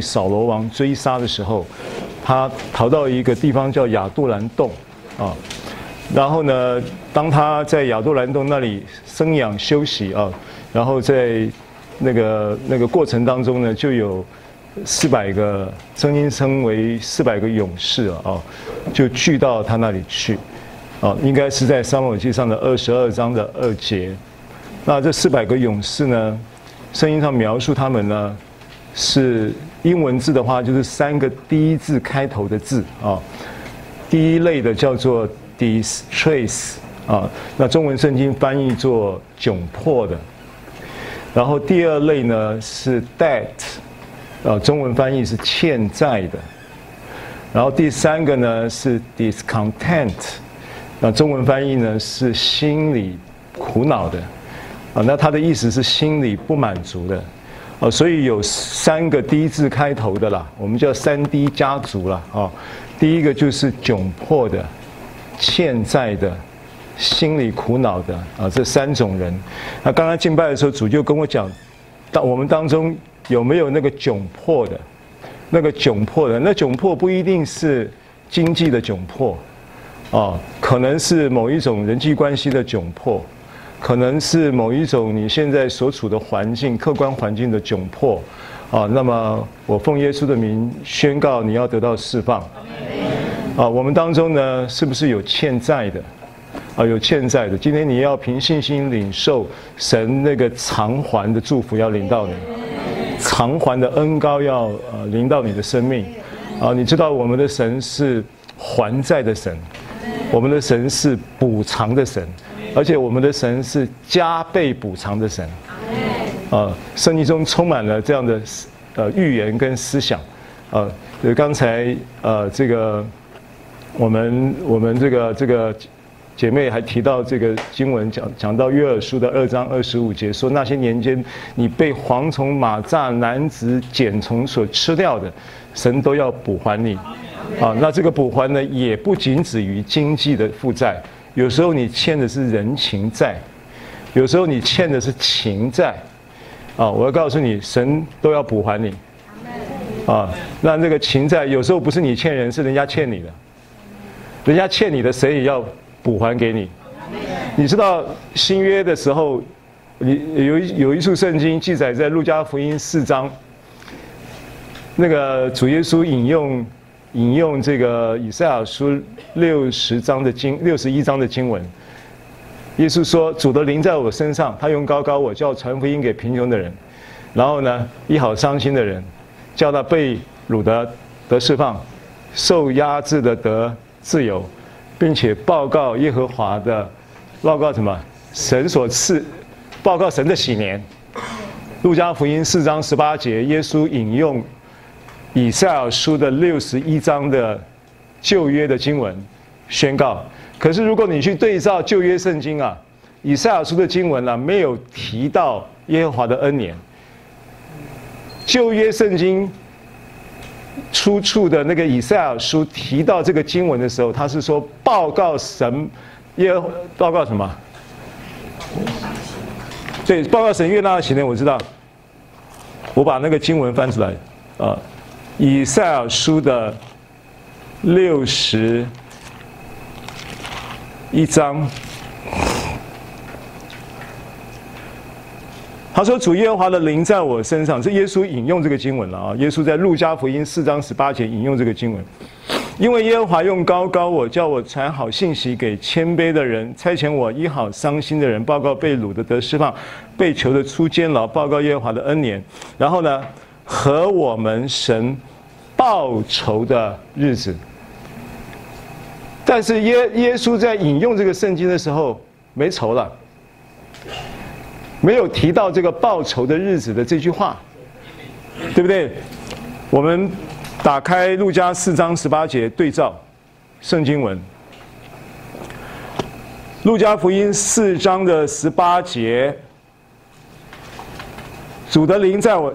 扫罗王追杀的时候，他逃到一个地方叫亚杜兰洞啊。然后呢，当他在亚杜兰洞那里生养休息啊，然后在那个那个过程当中呢，就有四百个声音称为四百个勇士啊，就聚到他那里去啊，应该是在撒母耳记上的二十二章的二节。那这四百个勇士呢，圣经上描述他们呢，是英文字的话，就是三个第一字开头的字啊。第一类的叫做 distress 啊，那中文圣经翻译作窘迫的。然后第二类呢是 debt，啊，中文翻译是欠债的。然后第三个呢是 discontent，那中文翻译呢是心里苦恼的。啊，那他的意思是心里不满足的，啊，所以有三个 D 字开头的啦，我们叫三 D 家族啦，啊，第一个就是窘迫的、欠债的、心里苦恼的啊，这三种人。那刚刚敬拜的时候，主就跟我讲，当我们当中有没有那个窘迫的，那个窘迫的，那窘迫不一定是经济的窘迫，啊，可能是某一种人际关系的窘迫。可能是某一种你现在所处的环境、客观环境的窘迫，啊，那么我奉耶稣的名宣告你要得到释放。啊，我们当中呢，是不是有欠债的？啊，有欠债的。今天你要凭信心领受神那个偿还的祝福，要领到你，偿还的恩膏要呃临到你的生命。啊，你知道我们的神是还债的神，我们的神是补偿的神。而且我们的神是加倍补偿的神，啊，圣经中充满了这样的呃预言跟思想，啊，就刚才呃这个我们我们这个这个姐妹还提到这个经文讲讲到约珥书的二章二十五节说，那些年间你被蝗虫、蚂蚱、男子、茧虫所吃掉的，神都要补还你，啊，那这个补还呢也不仅止于经济的负债。有时候你欠的是人情债，有时候你欠的是情债，啊，我要告诉你，神都要补还你，啊，那那个情债有时候不是你欠人，是人家欠你的，人家欠你的，谁也要补还给你。你知道新约的时候，你有一有一处圣经记载在路加福音四章，那个主耶稣引用。引用这个以赛亚书六十章的经，六十一章的经文，耶稣说：“主的灵在我身上，他用高高我，叫传福音给贫穷的人，然后呢，医好伤心的人，叫他被掳的得释放，受压制的得自由，并且报告耶和华的，报告什么？神所赐，报告神的喜年。”路加福音四章十八节，耶稣引用。以赛亚书的六十一章的旧约的经文宣告，可是如果你去对照旧约圣经啊，以赛亚书的经文啊，没有提到耶和华的恩年。旧约圣经出处的那个以赛亚书提到这个经文的时候，他是说报告神耶报告什么？对，报告神悦纳的喜年，我知道。我把那个经文翻出来啊。以赛尔书的六十一章，他说：“主耶和华的灵在我身上。”是耶稣引用这个经文了啊！耶稣在路加福音四章十八节引用这个经文，因为耶和华用高高我，叫我传好信息给谦卑的人，差遣我医好伤心的人，报告被掳的得释放，被囚的出监牢，报告耶和华的恩年。然后呢，和我们神。报仇的日子，但是耶耶稣在引用这个圣经的时候没仇了，没有提到这个报仇的日子的这句话，对不对？我们打开路加四章十八节对照圣经文，路加福音四章的十八节，主的灵在我。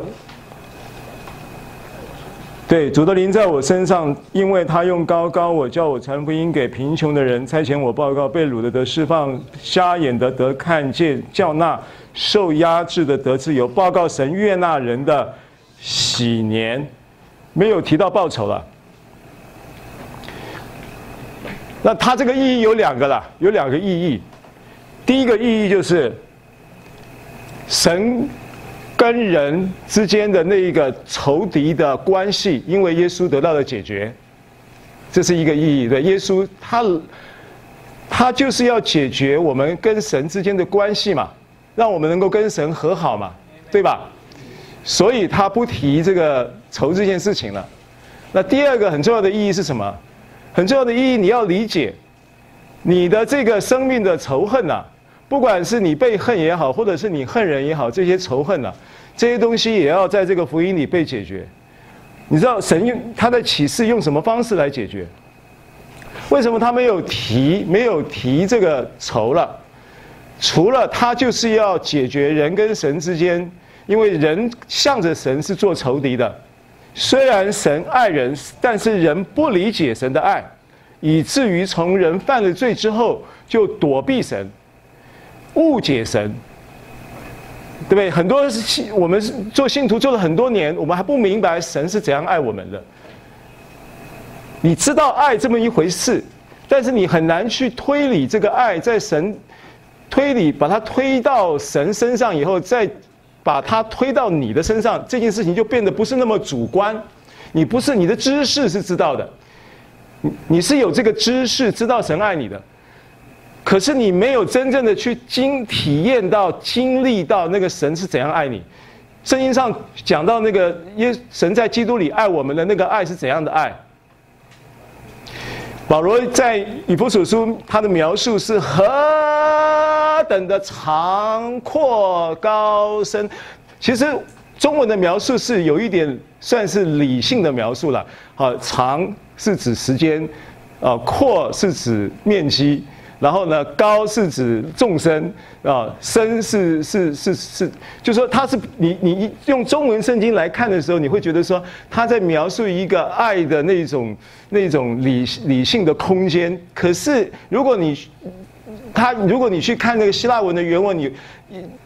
对，主的灵在我身上，因为他用高高我，叫我传福音给贫穷的人，差遣我报告被掳的得释放，瞎眼的得看见，叫那受压制的得自由，报告神悦纳人的喜年。没有提到报酬了。那它这个意义有两个啦，有两个意义。第一个意义就是神跟人之间的那一个仇敌的关系，因为耶稣得到了解决，这是一个意义。对，耶稣他他就是要解决我们跟神之间的关系嘛，让我们能够跟神和好嘛，对吧？所以他不提这个仇这件事情了。那第二个很重要的意义是什么？很重要的意义，你要理解，你的这个生命的仇恨呐、不管是你被恨也好，或者是你恨人也好，这些仇恨呐、这些东西也要在这个福音里被解决。你知道神用他的启示用什么方式来解决？为什么他没有提没有提这个仇了？除了他就是要解决人跟神之间，因为人向着神是做仇敌的。虽然神爱人，但是人不理解神的爱，以至于从人犯了罪之后就躲避神，误解神，对不对？很多信我们做信徒做了很多年，我们还不明白神是怎样爱我们的。你知道爱这么一回事，但是你很难去推理这个爱在神推理，把它推到神身上以后再。把它推到你的身上，这件事情就变得不是那么主观。你不是你的知识是知道的，你你是有这个知识知道神爱你的，可是你没有真正的去经体验到、经历到那个神是怎样爱你。圣经上讲到那个耶神在基督里爱我们的那个爱是怎样的爱？保罗在以弗所书他的描述是何等的长阔高深，其实中文的描述是有一点算是理性的描述了。好，长是指时间，啊，阔是指面积。然后呢，高是指众生啊，深是是是是，就说它是你你用中文圣经来看的时候，你会觉得说他在描述一个爱的那种那种理理性的空间。可是如果你他如果你去看那个希腊文的原文，你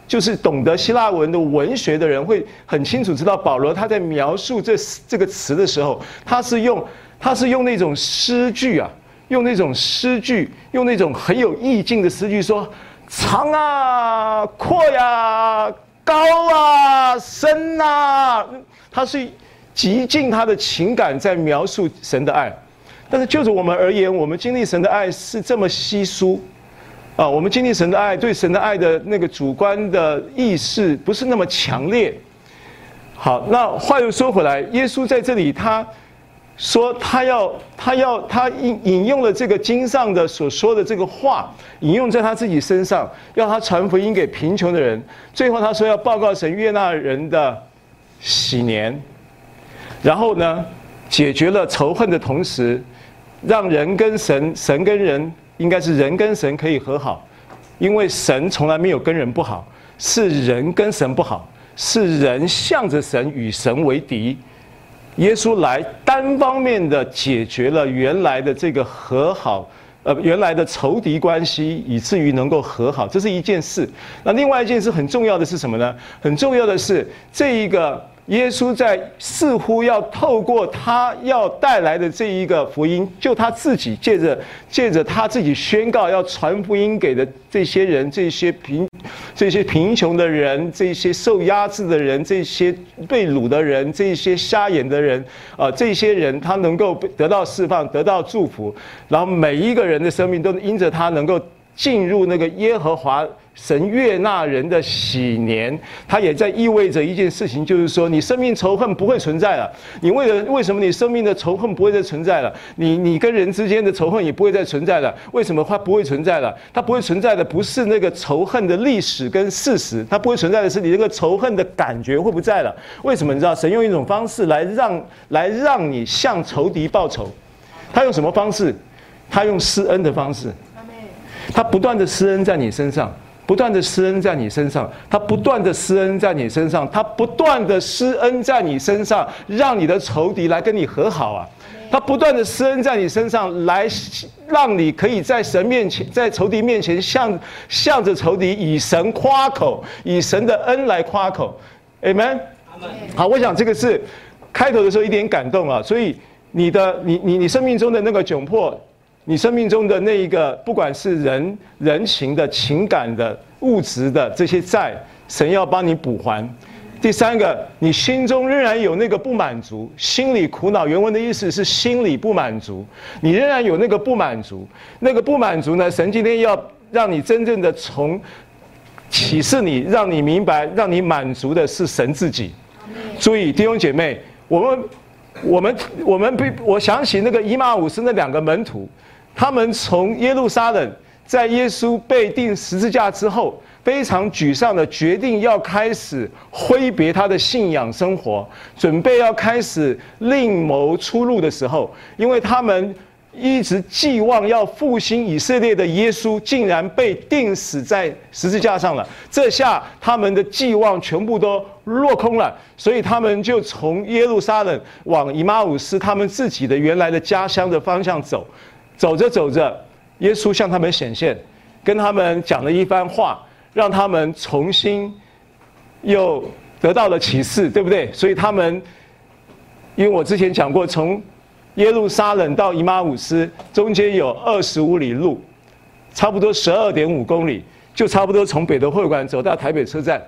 就是懂得希腊文的文学的人会很清楚知道保罗他在描述这这个词的时候，他是用他是用那种诗句啊。用那种诗句，用那种很有意境的诗句说：“长啊，阔呀，高啊，深啊。”他是极尽他的情感在描述神的爱。但是就着我们而言，我们经历神的爱是这么稀疏啊！我们经历神的爱，对神的爱的那个主观的意识不是那么强烈。好，那话又说回来，耶稣在这里他。说他要，他要，他引引用了这个经上的所说的这个话，引用在他自己身上，要他传福音给贫穷的人。最后他说要报告神悦纳人的喜年，然后呢，解决了仇恨的同时，让人跟神，神跟人，应该是人跟神可以和好，因为神从来没有跟人不好，是人跟神不好，是人向着神与神为敌。耶稣来单方面的解决了原来的这个和好，呃，原来的仇敌关系，以至于能够和好，这是一件事。那另外一件事很重要的是什么呢？很重要的是这一个。耶稣在似乎要透过他要带来的这一个福音，就他自己借着借着他自己宣告要传福音给的这些人，这些贫这些贫穷的人，这些受压制的人，这些被掳的人，这些瞎眼的人，啊，这些人他能够得到释放，得到祝福，然后每一个人的生命都因着他能够进入那个耶和华。神悦纳人的喜年，它也在意味着一件事情，就是说，你生命仇恨不会存在了。你为了为什么你生命的仇恨不会再存在了？你你跟人之间的仇恨也不会再存在了。为什么它不会存在了？它不会存在的不是那个仇恨的历史跟事实，它不会存在的是你那个仇恨的感觉会不在了。为什么你知道？神用一种方式来让来让你向仇敌报仇，他用什么方式？他用施恩的方式，他不断的施恩在你身上。不断的施恩在你身上，他不断的施恩在你身上，他不断的施恩在你身上，让你的仇敌来跟你和好啊！他不断的施恩在你身上，来让你可以在神面前，在仇敌面前向向着仇敌以神夸口，以神的恩来夸口，Amen。好，我想这个是开头的时候一点感动啊，所以你的你你你生命中的那个窘迫，你生命中的那一个，不管是人人情的、情感的、物质的这些债，神要帮你补还。第三个，你心中仍然有那个不满足，心里苦恼。原文的意思是心里不满足，你仍然有那个不满足。那个不满足呢？神今天要让你真正的从启示你，让你明白，让你满足的是神自己。注意，弟兄姐妹，我们我们我们必，我想起那个以马忤斯那两个门徒，他们从耶路撒冷，在耶稣被钉十字架之后。非常沮丧的决定要开始挥别他的信仰生活，准备要开始另谋出路的时候，因为他们一直寄望要复兴以色列的耶稣，竟然被钉死在十字架上了。这下他们的寄望全部都落空了，所以他们就从耶路撒冷往以马忤斯他们自己的原来的家乡的方向走。走着走着，耶稣向他们显现，跟他们讲了一番话。让他们重新又得到了启示，对不对？所以他们，因为我之前讲过，从耶路撒冷到姨妈五斯中间有二十五里路，差不多十二点五公里，就差不多从北德会馆走到台北车站，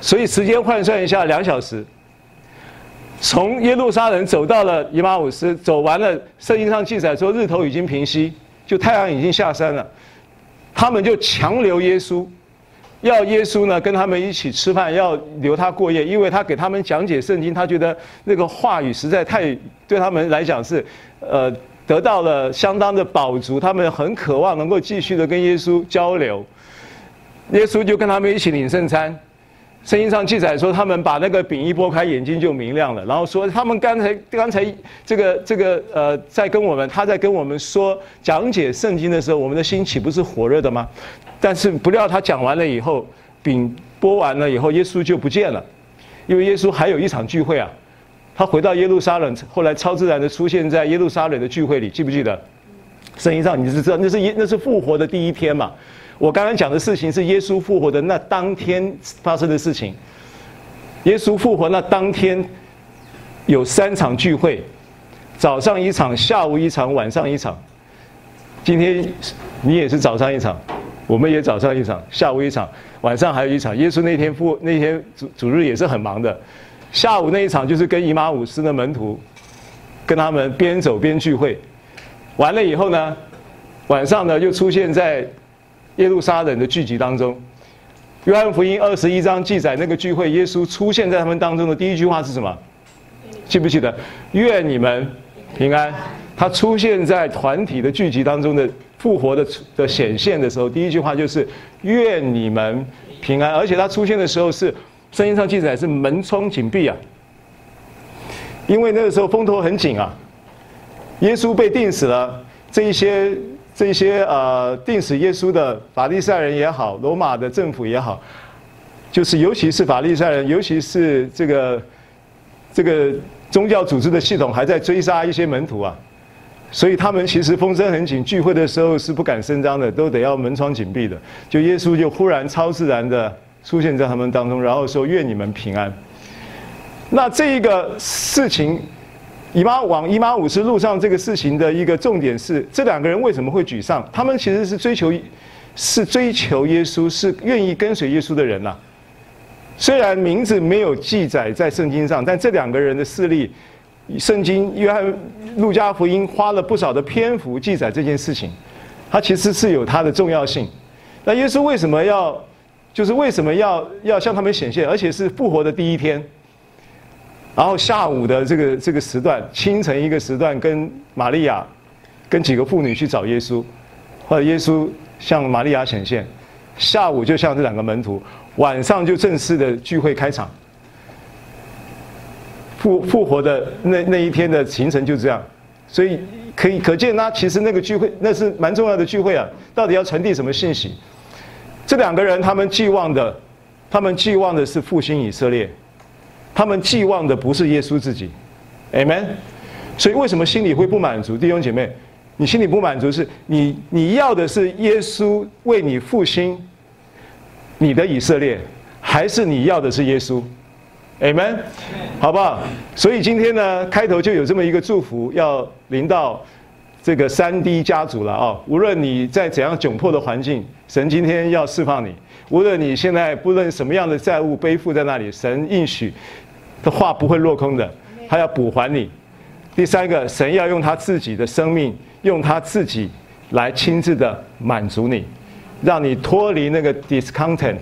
所以时间换算一下，两小时。从耶路撒冷走到了以马忤斯，走完了，圣经上记载说日头已经平西，就太阳已经下山了。他们就强留耶稣，要耶稣呢跟他们一起吃饭，要留他过夜，因为他给他们讲解圣经，他觉得那个话语实在太对他们来讲是，呃，得到了相当的饱足，他们很渴望能够继续的跟耶稣交流。耶稣就跟他们一起领圣餐。圣经上记载说，他们把那个饼一拨开，眼睛就明亮了。然后说，他们刚才刚才这个这个呃，在跟我们他在跟我们说讲解圣经的时候，我们的心岂不是火热的吗？但是不料他讲完了以后，饼拨完了以后，耶稣就不见了，因为耶稣还有一场聚会啊。他回到耶路撒冷，后来超自然的出现在耶路撒冷的聚会里，记不记得？圣经上你是知道，那是耶那是复活的第一天嘛。我刚刚讲的事情是耶稣复活的那当天发生的事情。耶稣复活那当天有三场聚会，早上一场，下午一场，晚上一场。今天你也是早上一场，我们也早上一场，下午一场，晚上还有一场。耶稣那天复那天主主日也是很忙的，下午那一场就是跟以马忤斯的门徒，跟他们边走边聚会，完了以后呢，晚上呢又出现在。耶路撒冷的聚集当中，约翰福音二十一章记载那个聚会，耶稣出现在他们当中的第一句话是什么？记不记得？愿你们平安。他出现在团体的聚集当中的复活的的显现的时候，第一句话就是愿你们平安。而且他出现的时候是圣经上记载是门窗紧闭啊，因为那个时候风头很紧啊，耶稣被钉死了，这一些。这些呃，定死耶稣的法利赛人也好，罗马的政府也好，就是尤其是法利赛人，尤其是这个这个宗教组织的系统还在追杀一些门徒啊，所以他们其实风声很紧，聚会的时候是不敢声张的，都得要门窗紧闭的。就耶稣就忽然超自然的出现在他们当中，然后说：“愿你们平安。”那这一个事情。以马往以马五十路上这个事情的一个重点是，这两个人为什么会沮丧？他们其实是追求，是追求耶稣，是愿意跟随耶稣的人呐、虽然名字没有记载在圣经上，但这两个人的事例，圣经约翰、路加福音花了不少的篇幅记载这件事情，它其实是有它的重要性。那耶稣为什么要，就是为什么要要向他们显现，而且是复活的第一天？然后下午的这个这个时段，清晨一个时段，跟玛利亚，跟几个妇女去找耶稣，或者耶稣向玛利亚显现，下午就向这两个门徒，晚上就正式的聚会开场。复复活的那那一天的行程就这样，所以可以可见，那其实那个聚会那是蛮重要的聚会啊，到底要传递什么信息？这两个人他们寄望的，他们寄望的是复兴以色列。他们寄望的不是耶稣自己，Amen。所以为什么心里会不满足？弟兄姐妹，你心里不满足是你你要的是耶稣为你复兴你的以色列，还是你要的是耶稣？Amen，好不好？所以今天呢，开头就有这么一个祝福，要临到这个三 D 家族了啊！无论你在怎样窘迫的环境，神今天要释放你；无论你现在不论什么样的债务背负在那里，神应许的话不会落空的，他要补还你。第三个，神要用他自己的生命，用他自己来亲自的满足你，让你脱离那个 discontent。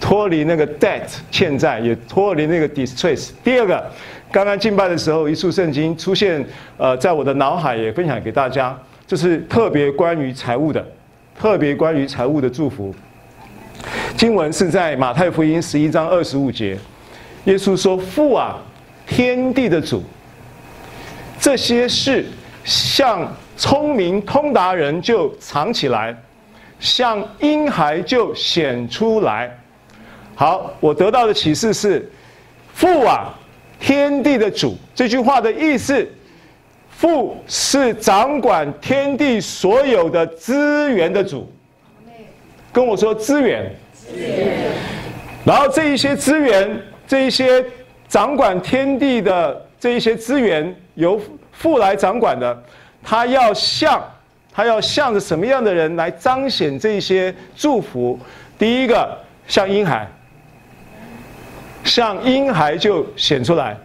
脱离那个 debt 欠债，也脱离那个 distress。第二个，刚刚敬拜的时候，一处圣经出现，呃，在我的脑海也分享给大家，就是特别关于财务的，特别关于财务的祝福。经文是在马太福音十一章二十五节，耶稣说：“父啊，天地的主，这些事像聪明通达人就藏起来，像婴孩就显出来。”好，我得到的启示是：父啊，天地的主。这句话的意思，父是掌管天地所有的资源的主。跟我说资源。资源。然后这一些资源，这一些掌管天地的这一些资源，由父来掌管的，他要向他要向着什么样的人来彰显这些祝福？第一个，像婴孩。像婴孩就显出来，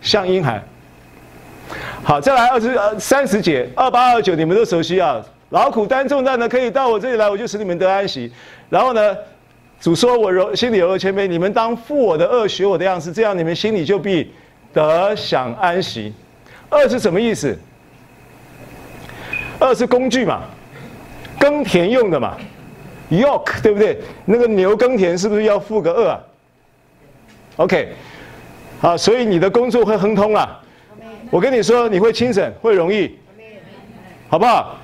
像婴孩。好，再来二十三十节二八二九，你们都熟悉啊。劳苦担重担的可以到我这里来，我就使你们得安息。然后呢，主说我柔心里柔和谦卑，你们当负我的轭，学我的样式，这样你们心里就必得享安息。二是什么意思？二是工具嘛，耕田用的嘛，yoke 对不对？那个牛耕田是不是要负个二啊？OK，好，所以你的工作会亨通啊。我跟你说，你会轻省，会容易，好不好？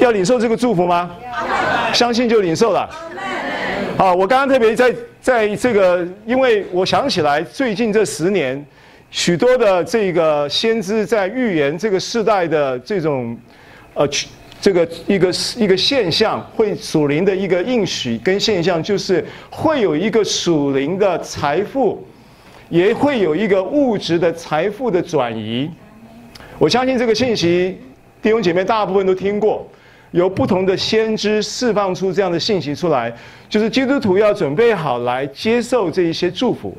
要领受这个祝福吗？相信就领受了。好，我刚刚特别在在这个，因为我想起来，最近这十年，许多的这个先知在预言这个世代的这种，呃。这个一个一个现象，会属灵的一个应许跟现象，就是会有一个属灵的财富，也会有一个物质的财富的转移。我相信这个信息，弟兄姐妹大部分都听过，有不同的先知释放出这样的信息出来，就是基督徒要准备好来接受这一些祝福。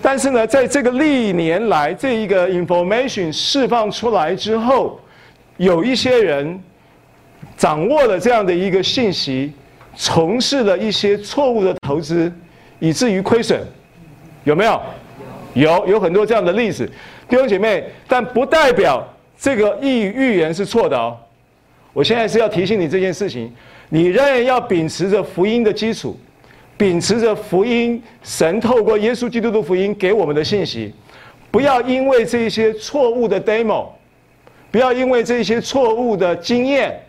但是呢，在这个历年来这一个 information 释放出来之后，有一些人。掌握了这样的一个信息，从事了一些错误的投资，以至于亏损，有没有？有，有很多这样的例子，弟兄姐妹，但不代表这个预预言是错的哦。我现在是要提醒你这件事情，你仍然要秉持着福音的基础，秉持着福音，神透过耶稣基督的福音给我们的信息，不要因为这些错误的 demo，不要因为这些错误的经验。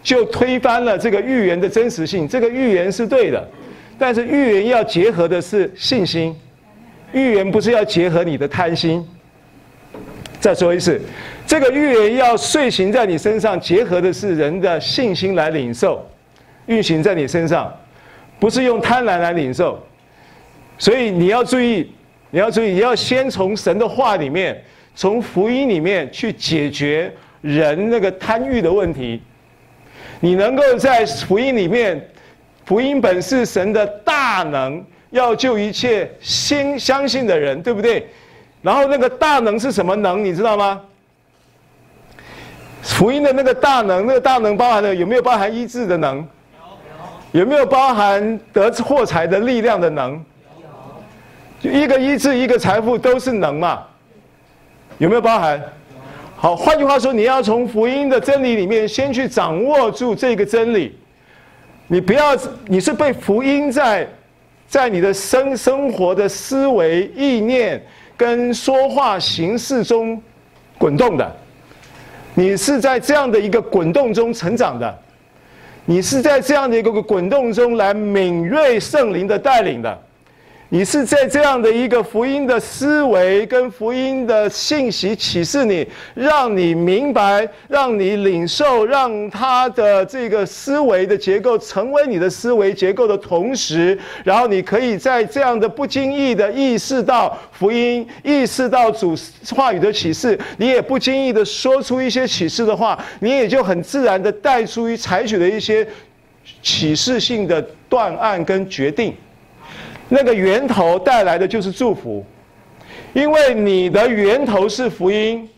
就推翻了这个预言的真实性。这个预言是对的，但是预言要结合的是信心，预言不是要结合你的贪心。再说一次，这个预言要遂行在你身上，结合的是人的信心来领受，运行在你身上，不是用贪婪来领受。所以你要注意，你要注意，你要先从神的话里面，从福音里面去解决人那个贪欲的问题。你能够在福音里面，福音本是神的大能，要救一切心相信的人，对不对？然后那个大能是什么能？你知道吗？福音的那个大能，那个大能包含了有没有包含医治的能？有。有没有包含得获财的力量的能？有。就一个医治，一个财富，都是能嘛？有没有包含？好，换句话说，你要从福音的真理里面先去掌握住这个真理。你不要，你是被福音在，在你的生生活的思维、意念跟说话形式中滚动的。你是在这样的一个滚动中成长的，你是在这样的一个滚动中来敏锐圣灵的带领的。你是在这样的一个福音的思维跟福音的信息启示你，让你明白，让你领受，让他的这个思维的结构成为你的思维结构的同时，然后你可以在这样的不经意的意识到福音，意识到主话语的启示，你也不经意的说出一些启示的话，你也就很自然的带出于采取的一些启示性的断案跟决定。那个源头带来的就是祝福，因为你的源头是福音，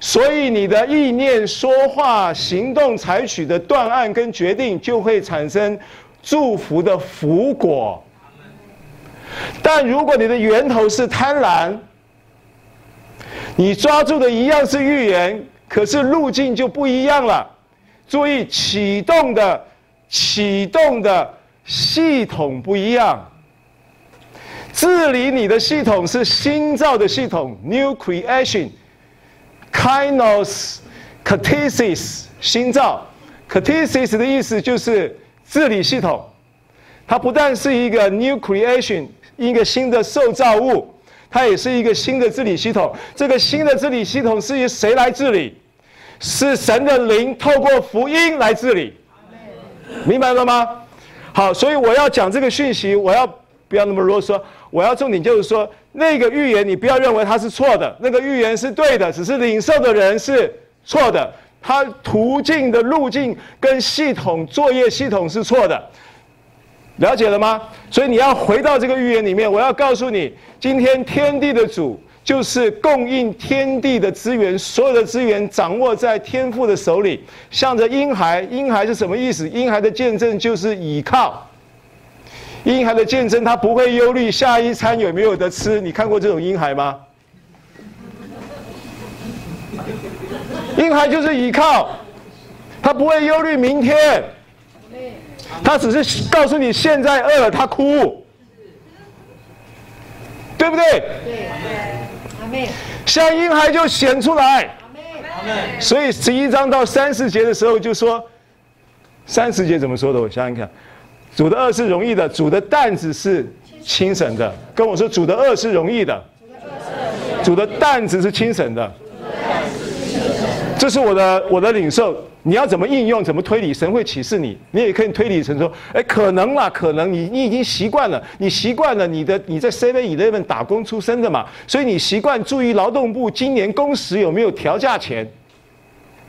所以你的意念、说话、行动采取的断案跟决定，就会产生祝福的福果。但如果你的源头是贪婪，你抓住的一样是预言，可是路径就不一样了。注意，启动的启动的系统不一样。治理你的系统是新造的系统，New creation，Kinos Katesis 新造，Katesis 的意思就是治理系统。它不但是一个 New Creation，一个新的受造物，它也是一个新的治理系统。这个新的治理系统是由谁来治理？是神的灵透过福音来治理。明白了吗？好，所以我要讲这个讯息，我要不要那么啰嗦？我要重点就是说，那个预言你不要认为它是错的，那个预言是对的，只是领受的人是错的，它途径的路径跟系统作业系统是错的，了解了吗？所以你要回到这个预言里面，我要告诉你，今天天地的主就是供应天地的资源，所有的资源掌握在天父的手里，向着婴孩，婴孩是什么意思？婴孩的见证就是倚靠。婴孩的见证，他不会忧虑下一餐有没有得吃。你看过这种婴孩吗？婴孩就是依靠，他不会忧虑明天，他只是告诉你现在饿了，他哭，对不对？对，像婴孩就显出来，所以十一章到三十节的时候就说，三十节怎么说的？我想想看。主的轭是容易的，主的担子是轻省的。跟我说，主的轭是容易的，主的担子是轻省的。这是我的我的领受。你要怎么应用？怎么推理？神会启示你。你也可以推理成说，哎，可能啦，可能你你已经习惯了，你习惯了你的你在 Seven Eleven 打工出身的嘛，所以你习惯注意劳动部今年工时有没有调价钱？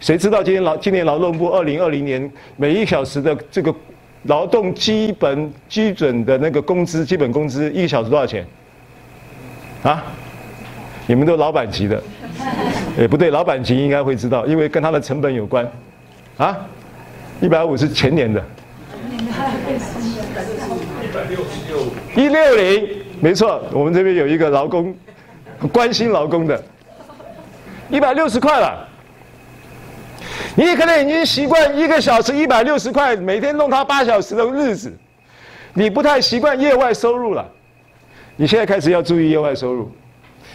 谁知道今年劳今年劳动部二零二零年每一小时的这个。劳动基本基准的那个工资，基本工资一个小时多少钱？啊？你们都老板级的，也不对，老板级应该会知道，因为跟他的成本有关。啊？一百五是前年的。一六零，没错，我们这边有一个劳工，关心劳工的，一百六十块了。你可能已经习惯一个小时一百六十块，每天弄他八小时的日子，你不太习惯业外收入了。你现在开始要注意业外收入，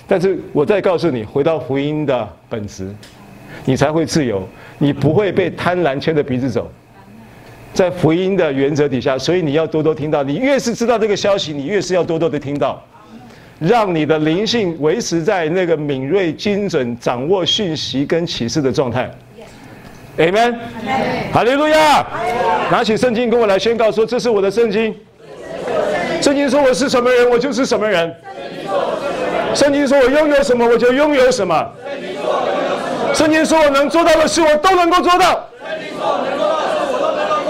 但是我再告诉你，回到福音的本质，你才会自由，你不会被贪婪牵着鼻子走，在福音的原则底下，所以你要多多听到。你越是知道这个消息，你越是要多多的听到，让你的灵性维持在那个敏锐、精准、掌握讯息跟启示的状态。Amen，哈利路亚！拿起圣经跟我来宣告说：“这是我的圣经。圣经说我是什么人，我就是什么人。圣经说我拥有什么，我就拥有什么。圣经说我能做到的事，我都能够做到。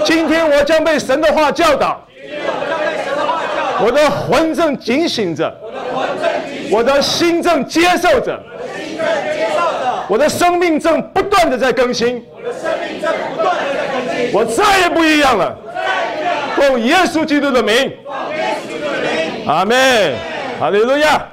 今天我将被神的话教导，我的魂正警醒着，我的心正接受着，我的生命正不断的在更新。”我的生命在不断的在更新，我再也不一样了。奉耶稣基督的名，奉耶稣基督的名，阿门，哈利路亚。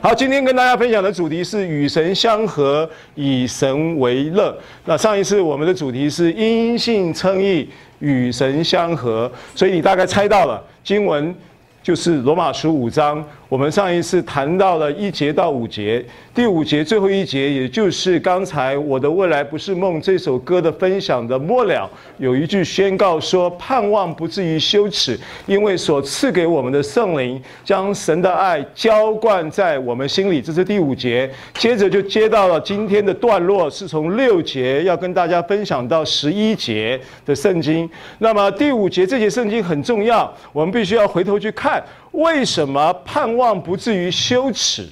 好，今天跟大家分享的主题是与神相合，以神为乐。那上一次我们的主题是因信称义，与神相合，所以你大概猜到了经文就是罗马书五章，我们上一次谈到了一节到五节，第五节最后一节，也就是刚才我的未来不是梦这首歌的分享的末了，有一句宣告说：盼望不至于羞耻，因为所赐给我们的圣灵将神的爱浇灌在我们心里。这是第五节，接着就接到了今天的段落，是从六节要跟大家分享到十一节的圣经。那么第五节这节圣经很重要，我们必须要回头去看。为什么盼望不至于羞耻？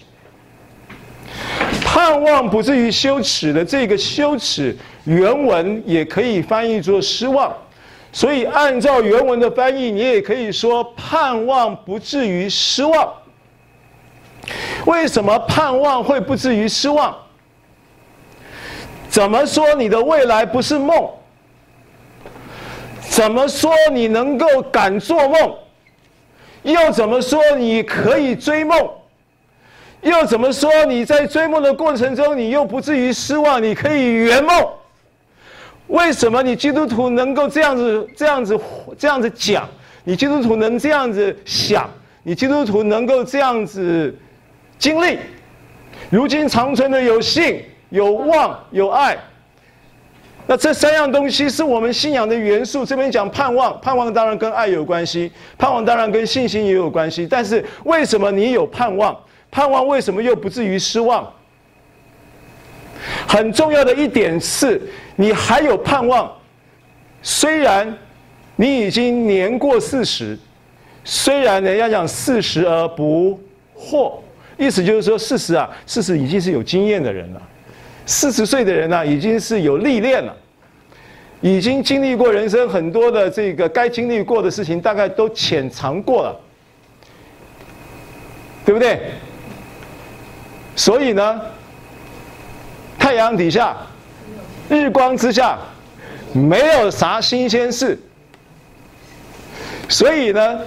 盼望不至于羞耻的这个羞耻，原文也可以翻译作失望。所以按照原文的翻译，你也可以说盼望不至于失望。为什么盼望会不至于失望？怎么说你的未来不是梦？怎么说你能够敢做梦？又怎么说你可以追梦？又怎么说你在追梦的过程中，你又不至于失望？你可以圆梦？为什么你基督徒能够这样子、这样子、这样子讲？你基督徒能这样子想？你基督徒能够这样子经历？如今长存的有信、有望、有爱。那这三样东西是我们信仰的元素。这边讲盼望，盼望当然跟爱有关系，盼望当然跟信心也有关系。但是为什么你有盼望？盼望为什么又不至于失望？很重要的一点是，你还有盼望。虽然你已经年过四十，虽然人家讲四十而不惑，意思就是说四十啊，四十已经是有经验的人了。四十岁的人呢、已经是有历练了，已经经历过人生很多的这个该经历过的事情，大概都浅尝过了，对不对？所以呢，太阳底下，日光之下，没有啥新鲜事。所以呢，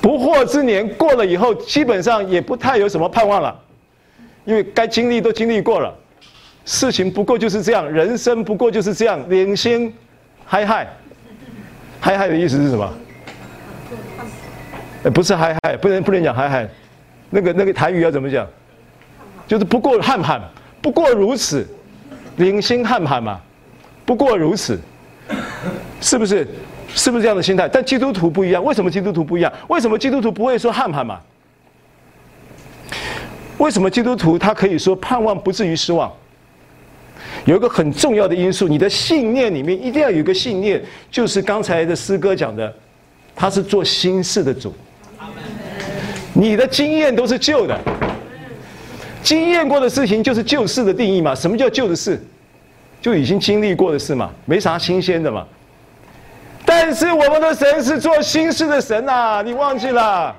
不惑之年过了以后，基本上也不太有什么盼望了，因为该经历都经历过了。事情不过就是这样，人生不过就是这样，领先嗨嗨，嗨嗨的意思是什么？呃，不是嗨嗨，不能不能讲嗨嗨，那个那个台语要怎么讲？就是不过喊喊，不过如此，领先喊喊嘛，不过如此，是不是？是不是这样的心态？但基督徒不一样，为什么基督徒不一样？为什么基督徒不会说喊喊嘛？为什么基督徒他可以说盼望不至于失望？有一个很重要的因素，你的信念里面一定要有一个信念，就是刚才的诗歌讲的，他是做新事的主。你的经验都是旧的，经验过的事情就是旧事的定义嘛？什么叫旧的事？就已经经历过的事嘛，没啥新鲜的嘛。但是我们的神是做新事的神呐，你忘记了？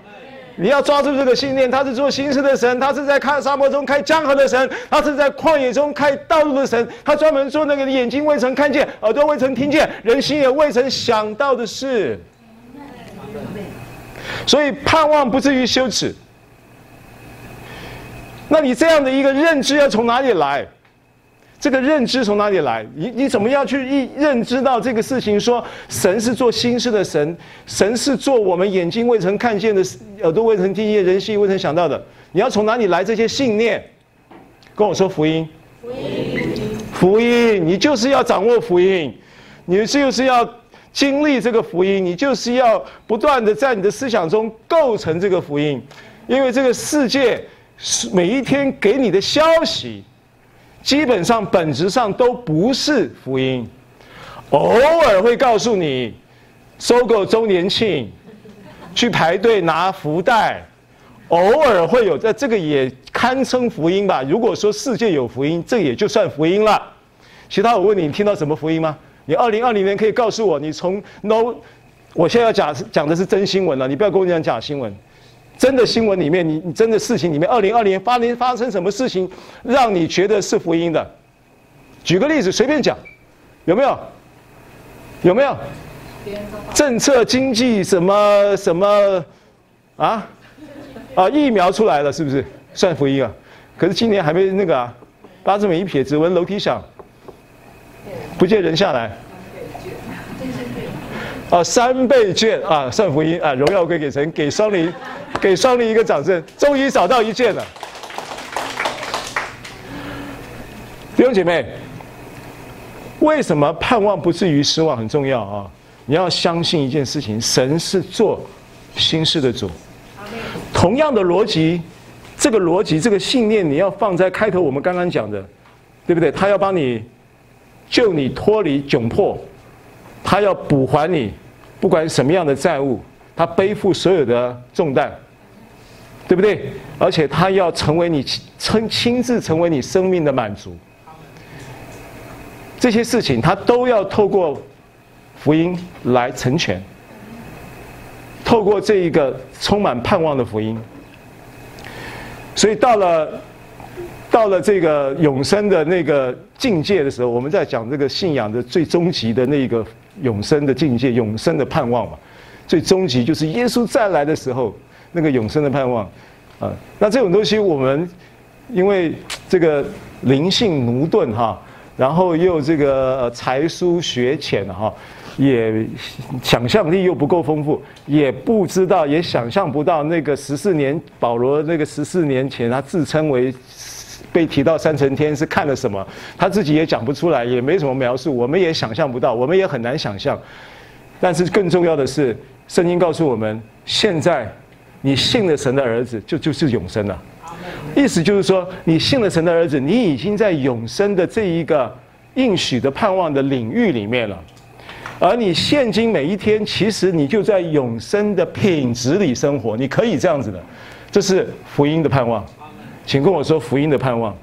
你要抓住这个信念，他是做新事的神，他是在看沙漠中开江河的神，他是在旷野中开道路的神，他专门做那个眼睛未曾看见、耳朵未曾听见、人心也未曾想到的事。所以盼望不至于羞耻。那你这样的一个认知要从哪里来？这个认知从哪里来？你你怎么样去认认知到这个事情？说神是做新事的神，神是做我们眼睛未曾看见的，耳朵未曾听见，人心未曾想到的。你要从哪里来这些信念？跟我说福音。福音。福音，你就是要掌握福音，你就是要经历这个福音，你就是要不断的在你的思想中构成这个福音，因为这个世界是每一天给你的消息。基本上本质上都不是福音，偶尔会告诉你，收购周年庆，去排队拿福袋，偶尔会有，在这个也堪称福音吧。如果说世界有福音，这也就算福音了。其他我问你，你听到什么福音吗？你二零二零年可以告诉我，你从 no，我现在要讲讲的是真新闻了，你不要跟我讲假新闻。真的新闻里面，你你真的事情里面，二零二零年发年发生什么事情，让你觉得是福音的？举个例子，随便讲，有没有？有没有？政策、经济什么什么啊？啊，疫苗出来了，是不是算福音啊？可是今年还没那个啊，八字每一撇，只闻楼梯响，不见人下来。啊，三倍券啊，算福音啊，荣耀归给神，给双林，给双林一个掌声，终于找到一件了。弟兄姐妹，为什么盼望不至于失望很重要啊？你要相信一件事情，神是做新事的主。同样的逻辑，这个逻辑，这个信念，你要放在开头我们刚刚讲的，对不对？他要帮你救你脱离窘迫，他要补还你。不管什么样的债务，他背负所有的重担，对不对？而且他要成为你亲亲自成为你生命的满足。这些事情他都要透过福音来成全，透过这一个充满盼望的福音。所以到了到了这个永生的那个境界的时候，我们在讲这个信仰的最终极的那个。永生的境界，永生的盼望嘛，最终极就是耶稣再来的时候，那个永生的盼望，啊，那这种东西我们因为这个灵性駑钝哈，然后又这个才疏学浅哈，也想象力又不够丰富，也不知道，也想象不到那个十四年保罗那个十四年前他自称为。被提到三层天是看了什么？他自己也讲不出来，也没什么描述，我们也想象不到，我们也很难想象。但是更重要的是，圣经告诉我们，现在你信了神的儿子，就就是永生了。意思就是说，你信了神的儿子，你已经在永生的这一个应许的盼望的领域里面了。而你现今每一天，其实你就在永生的品质里生活，你可以这样子的，这是福音的盼望。请跟我说福音的盼望。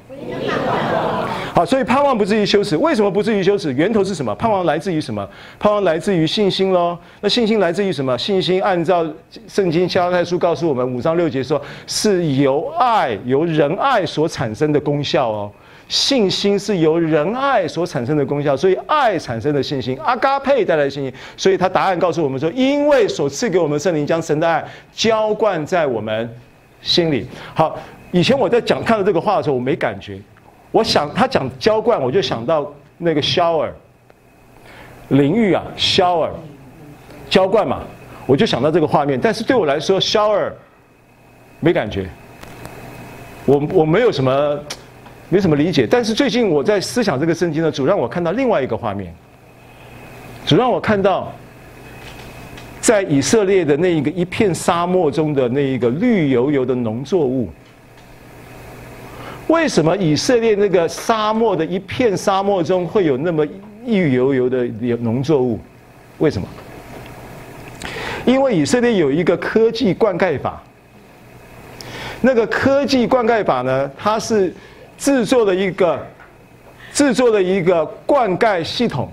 好，所以盼望不至于羞耻。为什么不至于羞耻？源头是什么？盼望来自于什么？盼望来自于信心喽。那信心来自于什么？信心按照圣经加拉太书告诉我们五章六节说，是由爱由仁爱所产生的功效哦。信心是由仁爱所产生的功效，所以爱产生的信心，阿嘎佩带来的信心。所以他答案告诉我们说，因为所赐给我们圣灵将神的爱浇灌在我们心里。好。以前我在讲看到这个话的时候，我没感觉。我想他讲浇灌，我就想到那个 shower 淋浴啊，shower 浇灌嘛，我就想到这个画面。但是对我来说，shower 没感觉。我我没有什么没什么理解。但是最近我在思想这个圣经呢，主让我看到另外一个画面，主让我看到在以色列的那一个一片沙漠中的那一个绿油油的农作物。为什么以色列那个沙漠的一片沙漠中会有那么绿油油的农作物？为什么？因为以色列有一个科技灌溉法。那个科技灌溉法呢，它是制作了一个制作了一个灌溉系统。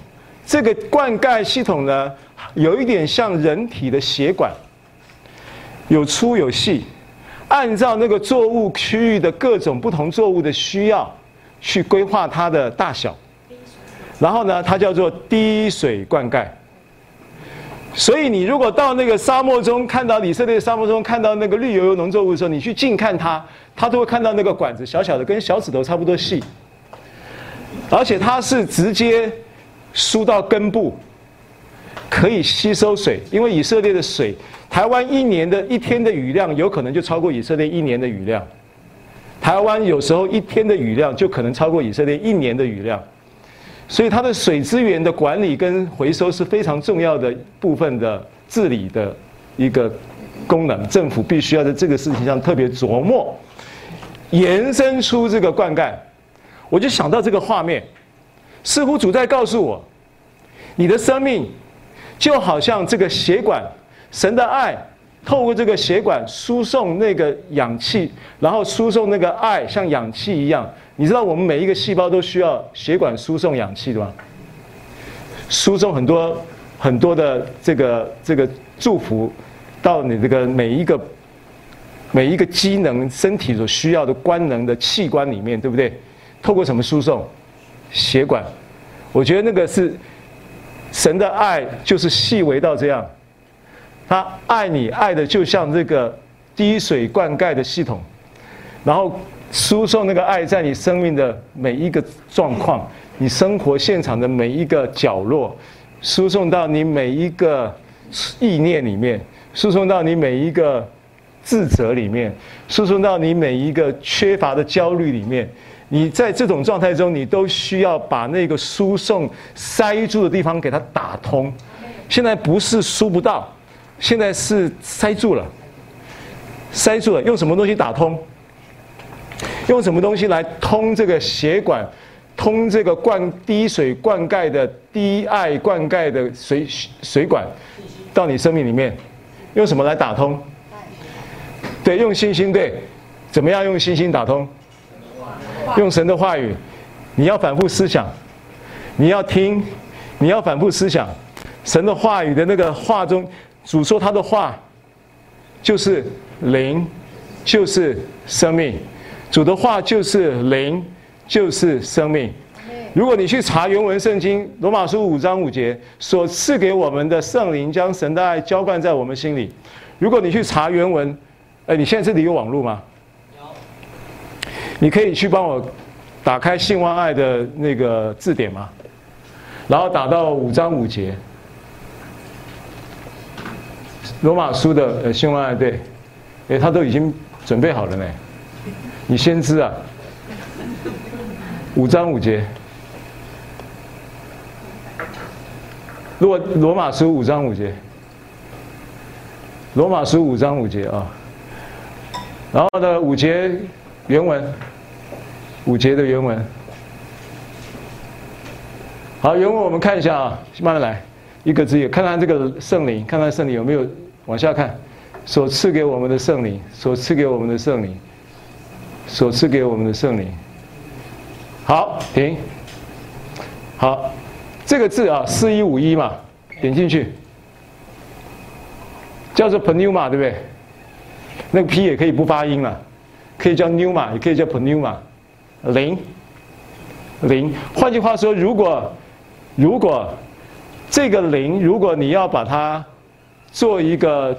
这个灌溉系统呢，有一点像人体的血管，有粗有细。按照那个作物区域的各种不同作物的需要，去规划它的大小，然后呢，它叫做滴水灌溉。所以你如果到那个沙漠中看到以色列沙漠中看到那个绿油油农作物的时候，你去近看它，它都会看到那个管子小小的，跟小指头差不多细，而且它是直接输到根部，可以吸收水，因为以色列的水。台湾一年的一天的雨量有可能就超过以色列一年的雨量。台湾有时候一天的雨量就可能超过以色列一年的雨量，所以它的水资源的管理跟回收是非常重要的部分的治理的一个功能。政府必须要在这个事情上特别琢磨，延伸出这个灌溉。我就想到这个画面，似乎主在告诉我，你的生命就好像这个血管。神的爱透过这个血管输送那个氧气，然后输送那个爱像氧气一样。你知道我们每一个细胞都需要血管输送氧气的吗？输送很多很多的这个这个祝福到你这个每一个每一个机能身体所需要的官能的器官里面，对不对？透过什么输送？血管。我觉得那个是神的爱，就是细微到这样。他爱你，爱的就像这个滴水灌溉的系统，然后输送那个爱在你生命的每一个状况，你生活现场的每一个角落，输送到你每一个意念里面，输送到你每一个自责里面，输送到你每一个缺乏的焦虑里面。你在这种状态中，你都需要把那个输送塞住的地方给它打通。现在不是输不到，现在是塞住了，塞住了。用什么东西打通？用什么东西来通这个血管？通这个灌滴水灌溉的滴爱灌溉的水水管，到你生命里面，用什么来打通？对，用信心。对，怎么样用信心打通？用神的话语，你要反复思想，你要听，你要反复思想，神的话语的那个话中，主说他的话，就是灵，就是生命，主的话就是灵。就是生命。如果你去查原文圣经，罗马书五章五节所赐给我们的圣灵，将神的爱浇灌在我们心里。如果你去查原文，哎，你现在这里有网络吗？你可以去帮我打开信万爱的那个字典吗？然后打到五章五节，罗马书的呃信望爱对，哎，他都已经准备好了呢。你先知啊。五章五节，罗罗马书五章五节，罗马书五章五节啊，然后呢五节原文，五节的原文，好，原文我们看一下啊，慢慢来，一个字一个，看看这个圣灵，看看圣灵有没有往下看，所赐给我们的圣灵，所赐给我们的圣灵，所赐给我们的圣灵。好，停。好，这个字啊，四一五一嘛，点进去，叫做 pneuma，对不对？那个 P 也可以不发音了，可以叫 pneuma，也可以叫 pneuma，灵，灵。换句话说，如果如果这个灵，如果你要把它做一个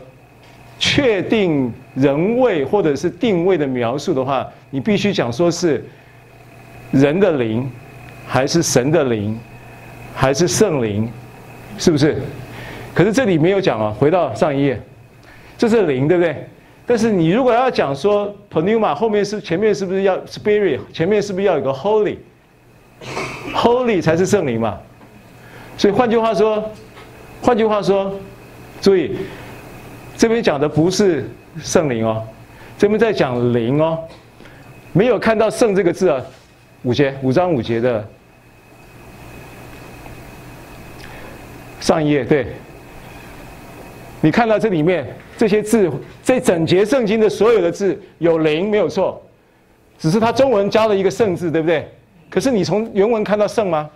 确定人位或者是定位的描述的话，你必须讲说是。人的灵，还是神的灵，还是圣灵，是不是？可是这里没有讲啊。回到上一页，这是灵，对不对？但是你如果要讲说 pneuma 后面是前面是不是要 spirit？前面是不是要有个 holy？holy 才是圣灵嘛。所以换句话说，换句话说，注意，这边讲的不是圣灵哦，这边在讲灵哦，没有看到圣这个字啊。五节，五章五节的上一页，对，你看到这里面这些字，这整节圣经的所有的字有灵没有错，只是它中文加了一个圣字，对不对？可是你从原文看到圣吗？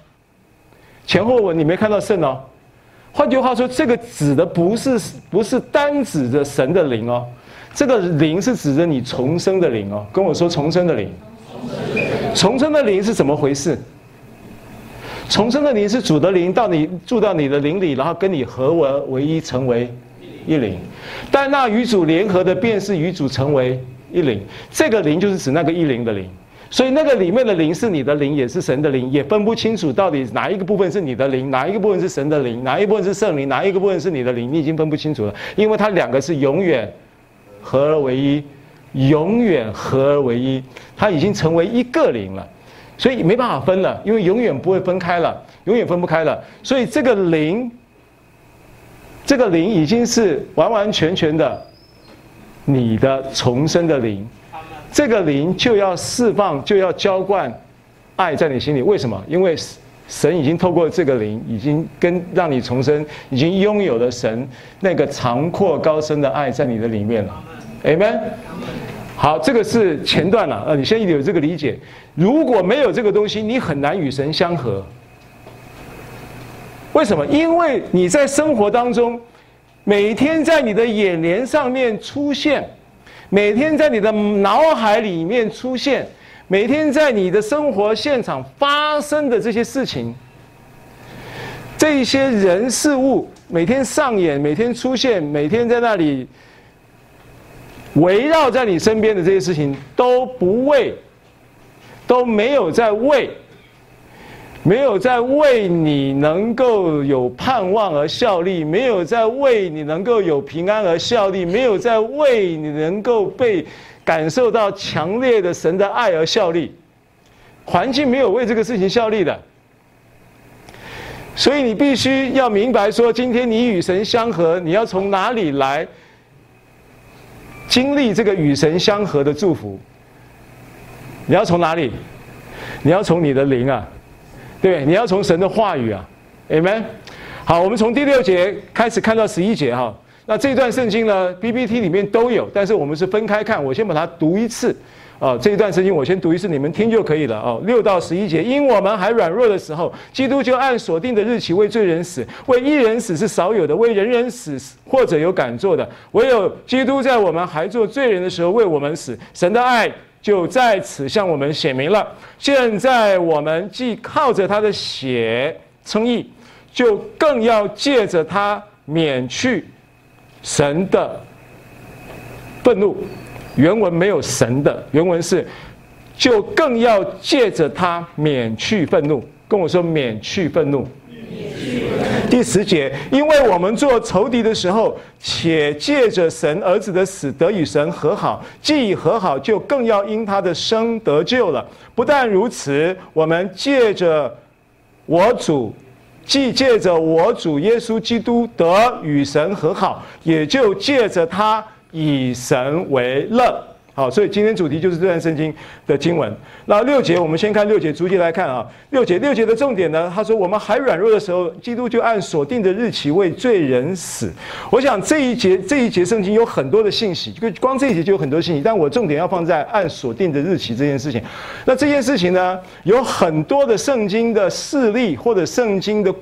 前后文你没看到圣哦。换句话说，这个指的不是不是单指着神的灵哦，这个灵是指着你重生的灵哦。跟我说重生的灵。重生的灵是怎么回事？重生的灵是主的灵到你住到你的灵里，然后跟你合为为一，成为一灵。但那与主联合的，便是与主成为一灵。这个灵就是指那个一灵的灵。所以那个里面的灵是你的灵，也是神的灵，也分不清楚到底哪一个部分是你的灵，哪一个部分是神的灵，哪一部分是圣灵，哪一个部分是你的灵，你已经分不清楚了，因为它两个是永远合而为一。永远合而为一，它已经成为一个灵了，所以没办法分了，因为永远不会分开了，永远分不开了。所以这个灵，这个灵已经是完完全全的你的重生的灵，这个灵就要释放，就要浇灌爱在你心里。为什么？因为神已经透过这个灵，已经跟让你重生，已经拥有了神那个长阔高深的爱在你的里面了。Amen。好，这个是前段了。呃，你现在有这个理解。如果没有这个东西，你很难与神相合。为什么？因为你在生活当中，每天在你的眼帘上面出现，每天在你的脑海里面出现，每天在你的生活现场发生的这些事情，这些人事物每天上演，每天出现，每天在那里。围绕在你身边的这些事情都不为，都没有在为没有在为你能够有盼望而效力，没有在为你能够有平安而效力，没有在为你能够被感受到强烈的神的爱而效力。环境没有为这个事情效力的，所以你必须要明白说，今天你与神相合，你要从哪里来经历这个与神相合的祝福？你要从哪里？你要从你的灵啊，对，你要从神的话语啊，Amen。好，我们从第六节开始看到十一节哈。那这段圣经呢，PPT 里面都有，但是我们是分开看，我先把它读一次。啊，这一段圣经我先读一次，你们听就可以了。哦，六到十一节，因我们还软弱的时候，基督就按所定的日期为罪人死，为一人死是少有的，为人人死或者有敢做的，唯有基督在我们还做罪人的时候为我们死，神的爱就在此向我们显明了。现在我们既靠着他的血称义，就更要借着他免去神的愤怒。原文没有神的，原文是，就更要借着他免去愤怒。跟我说免去愤怒。第十节，因为我们做仇敌的时候，且借着神儿子的死得与神和好，既已和好，就更要因他的生得救了。不但如此，我们借着我主，既借着我主耶稣基督得与神和好，也就借着他。以神为乐，好，所以今天主题就是这段圣经的经文。那六节，我们先看六节，逐节来看啊。六节，六节的重点呢，他说我们还软弱的时候，基督就按所定的日期为罪人死。我想这一节这一节圣经有很多的信息，就光这一节就有很多信息，但我重点要放在按所定的日期这件事情。那这件事情呢，有很多的圣经的事例或者圣经的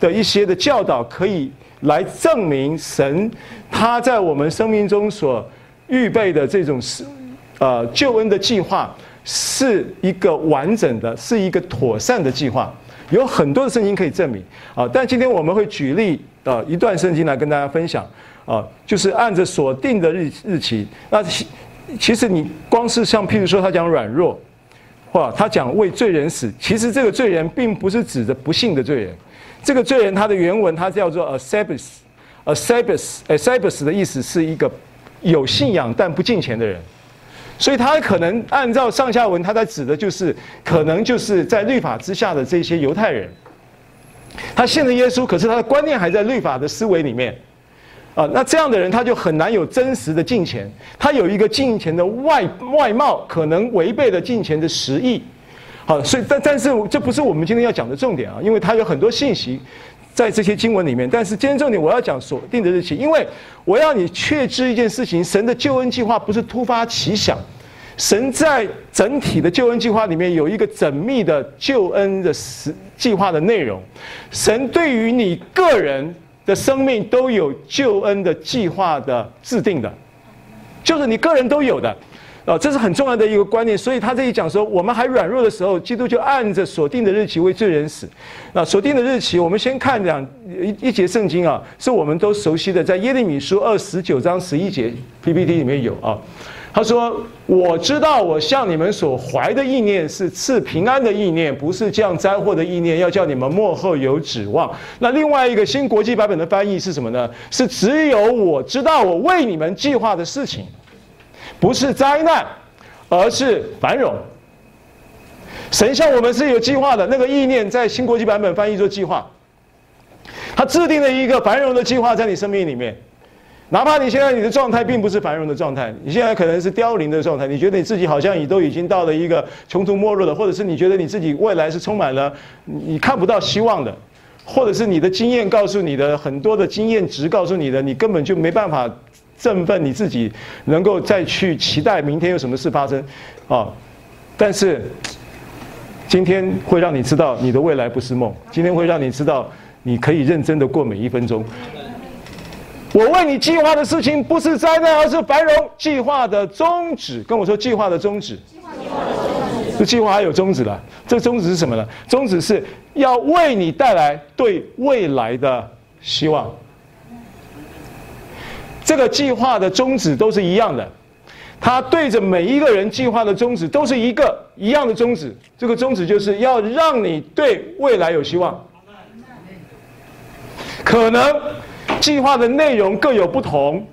的一些的教导可以。来证明神他在我们生命中所预备的这种是呃救恩的计划是一个完整的，是一个妥善的计划。有很多的圣经可以证明啊，但今天我们会举例呃一段圣经来跟大家分享啊，就是按着所定的日日期。那其其实你光是像譬如说他讲软弱，或他讲为罪人死，其实这个罪人并不是指着不幸的罪人。这个罪人，他的原文他叫做 Eusebia，Eusebia，Eusebia 的意思是一个有信仰但不敬虔的人，所以他可能按照上下文，他在指的就是可能就是在律法之下的这些犹太人，他信了耶稣，可是他的观念还在律法的思维里面，啊，那这样的人他就很难有真实的敬虔，他有一个敬虔的外外貌，可能违背了敬虔的实意。好，所以但但是这不是我们今天要讲的重点啊，因为他有很多信息在这些经文里面。但是今天重点我要讲锁定的日期，因为我要你确知一件事情：神的救恩计划不是突发奇想，神在整体的救恩计划里面有一个缜密的救恩的实计划的内容。神对于你个人的生命都有救恩的计划的制定的，就是你个人都有的。啊，这是很重要的一个观念，所以他这里讲说，我们还软弱的时候，基督就按着锁定的日期为罪人死。那锁定的日期，我们先看两一一节圣经啊，是我们都熟悉的，在耶利米书二十九章十一节 PPT 里面有啊。他说：“我知道我向你们所怀的意念是赐平安的意念，不是降灾祸的意念，要叫你们末后有指望。”那另外一个新国际版本的翻译是什么呢？是只有我知道我为你们计划的事情。不是灾难，而是繁荣。神像我们是有计划的，那个意念在新国际版本翻译做计划。他制定了一个繁荣的计划在你生命里面，哪怕你现在你的状态并不是繁荣的状态，你现在可能是凋零的状态，你觉得你自己好像你都已经到了一个穷途末路了，或者是你觉得你自己未来是充满了你看不到希望的，或者是你的经验告诉你的很多的经验值告诉你的，你根本就没办法。振奋你自己，能够再去期待明天有什么事发生，啊！但是今天会让你知道你的未来不是梦，今天会让你知道你可以认真的过每一分钟。我为你计划的事情不是灾难，而是繁荣。计划的宗旨，跟我说计划的宗旨。这计划还有宗旨了，这宗旨是什么呢？宗旨是要为你带来对未来的希望。这个计划的宗旨都是一样的，他对着每一个人计划的宗旨都是一个一样的宗旨，这个宗旨就是要让你对未来有希望。可能计划的内容各有不同，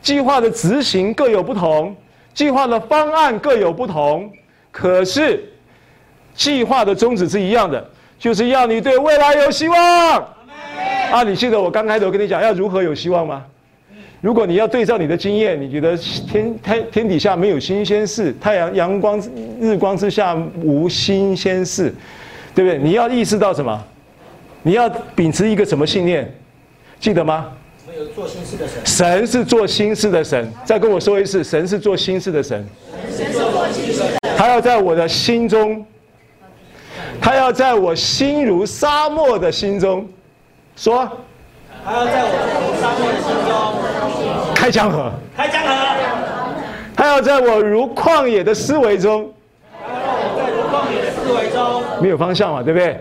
计划的执行各有不同，计划的方案各有不同，可是计划的宗旨是一样的，就是要你对未来有希望。啊，你记得我刚开头跟你讲要如何有希望吗？如果你要对照你的经验，你觉得天天天底下没有新鲜事，太阳阳光日光之下无新鲜事，对不对？你要意识到什么？你要秉持一个什么信念？记得吗？没有做新事的神。神是做新事的神。再跟我说一次，神是做新事的神。神是做新事的神。他要在我的心中，他要在我心如沙漠的心中，说。他要在我如沙漠的心中开江河。开江河。他要在我如旷野的思维中。他要让我在如旷野的思维中。没有方向嘛，对不对？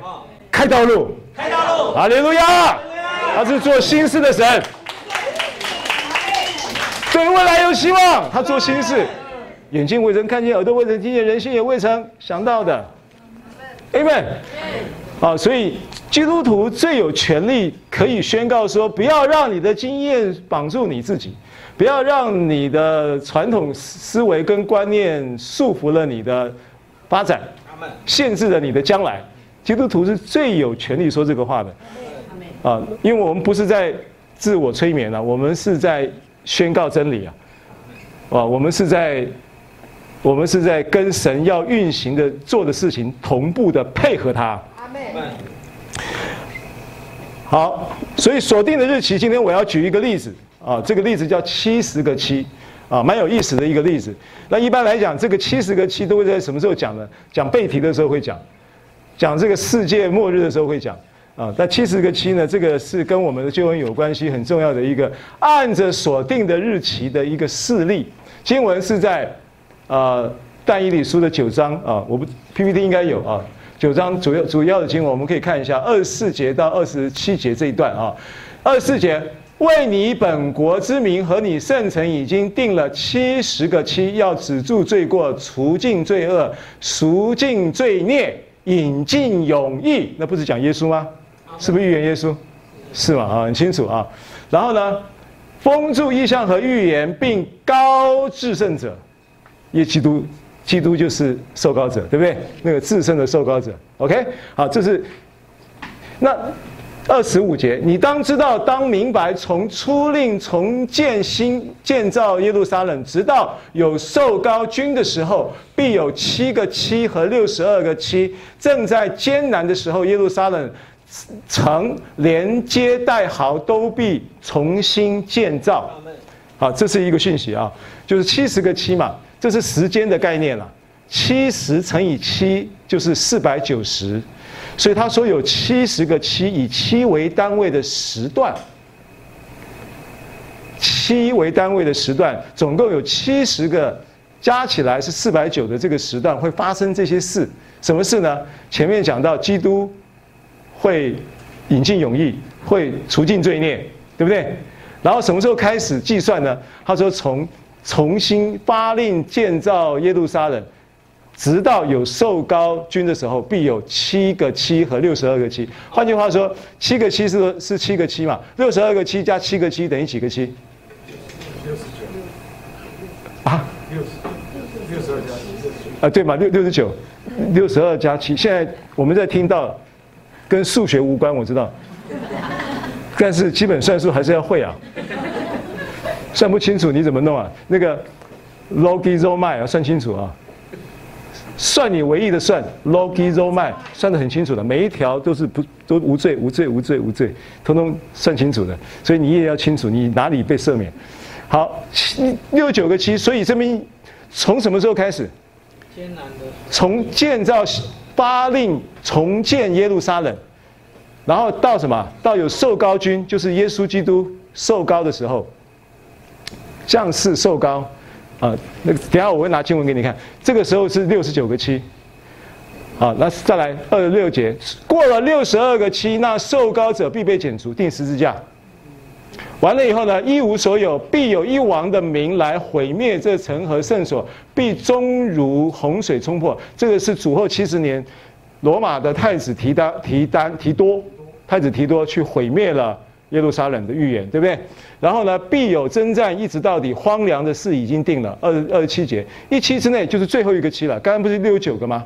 开道路。开道路。哈利路亚。他是做新事的神。对未来有希望，他做新事。眼睛未曾看见，耳朵未曾听见，人心也未曾想到的。Amen。啊，所以。基督徒最有权利可以宣告说：不要让你的经验绑住你自己，不要让你的传统思维跟观念束缚了你的发展，限制了你的将来。基督徒是最有权利说这个话的。啊，因为我们不是在自我催眠了，我们是在宣告真理啊！啊，我们是在，我们是在跟神要运行的做的事情同步的配合他。好，所以锁定的日期，今天我要举一个例子啊，这个例子叫七十个七，啊，蛮有意思的一个例子。那一般来讲，这个七十个七都会在什么时候讲呢？讲背题的时候会讲，讲这个世界末日的时候会讲啊。但七十个七呢，这个是跟我们的救恩有关系，很重要的一个按着锁定的日期的一个事例。经文是在呃但以理书的九章啊，我不 PPT 应该有啊。九章主要主要的经文，我们可以看一下二十四节到二十七节这一段啊。二十四节，为你本国之民和你圣城已经定了七十个期，要止住罪过，除尽罪恶，赎尽罪孽，引进永义。那不是讲耶稣吗？是不是预言耶稣？是吗？啊，很清楚啊。然后呢，封住意象和预言，并高至圣者，耶基督。基督就是受膏者，对不对？那个自身的受膏者，OK，好，这是那二十五节，你当知道，当明白，从初令重建新建造耶路撒冷，直到有受膏君的时候，必有七个七和六十二个七，正在艰难的时候，耶路撒冷城连接带壕都必重新建造。好，这是一个讯息啊，就是七十个七嘛。这是时间的概念了，七十乘以七就是四百九十，所以他说有七十个七，以七为单位的时段，七为单位的时段，总共有七十个，加起来是四百九的这个时段会发生这些事，什么事呢？前面讲到基督会引进永义，会除尽罪孽，对不对？然后什么时候开始计算呢？他说从。重新发令建造耶路撒冷，直到有受膏君的时候，必有七个七和六十二个七。换句话说，七个七是是七个七嘛？六十二个七加七个七等于几个七？六十九。啊？六十六十二加七。啊，对嘛？六六十九，六十二加七。现在我们在听到，跟数学无关，我知道，但是基本算术还是要会啊。算不清楚你怎么弄啊？那个 logizomai 要算清楚啊！算你唯一的算 logizomai 算得很清楚的，每一条都是不都无罪无罪无罪无罪，通通算清楚的。所以你也要清楚你哪里被赦免。好，六九个七，所以这边从什么时候开始？艰难的。从建造发令重建耶路撒冷，然后到什么？到有受膏君，就是耶稣基督受膏的时候。将士受膏，啊，那等下我会拿经文给你看。这个时候是六十九个七，好，那再来二十六节，过了六十二个七，那受膏者必被剪除，钉十字架。完了以后呢，一无所有，必有一王的名来毁灭这城和圣所，必终如洪水冲破。这个是主后七十年，罗马的太子提单提单提多，太子提多去毁灭了耶路撒冷的预言，对不对？然后呢，必有征战一直到底，荒凉的事已经定了。二二十七节，一期之内就是最后一个期了。刚刚不是六十九个吗？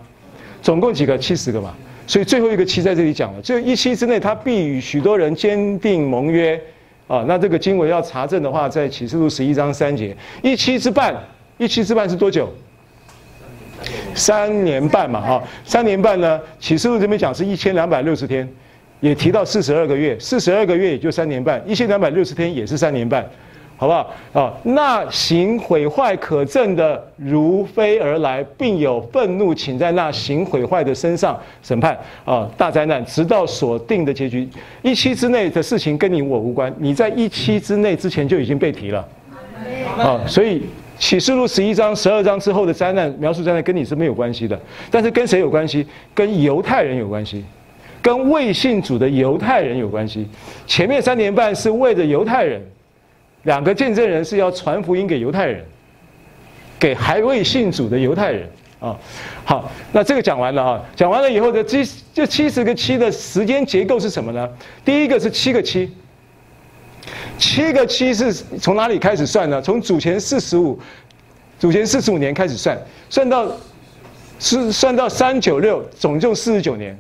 总共几个？七十个嘛。所以最后一个期在这里讲了，这一期之内，他必与许多人坚定盟约。啊，那这个经文要查证的话，在启示录十一章三节，一期之半，一期之半是多久？三年半嘛，哈，三年半呢？启示录这边讲是一千两百六十天，也提到四十二个月，四十二个月也就三年半，一千两百六十天也是三年半。好不好啊？那行毁坏可证的如飞而来，并有愤怒请在那行毁坏的身上审判啊！大灾难，直到所定的结局。一期之内的事情跟你我无关，你在一期之内之前就已经被提了啊！所以启示录十一章、十二章之后的灾难描述灾难跟你是没有关系的，但是跟谁有关系？跟犹太人有关系，跟未信主的犹太人有关系。前面三年半是为了犹太人。两个见证人是要传福音给犹太人，给还未信主的犹太人啊。好，那这个讲完了啊，讲完了以后的这这七十个七的时间结构是什么呢？第一个是七个七，七个七是从哪里开始算呢？从主前四十五，主前四十五年开始算，算到是算到三九六，总共四十九年。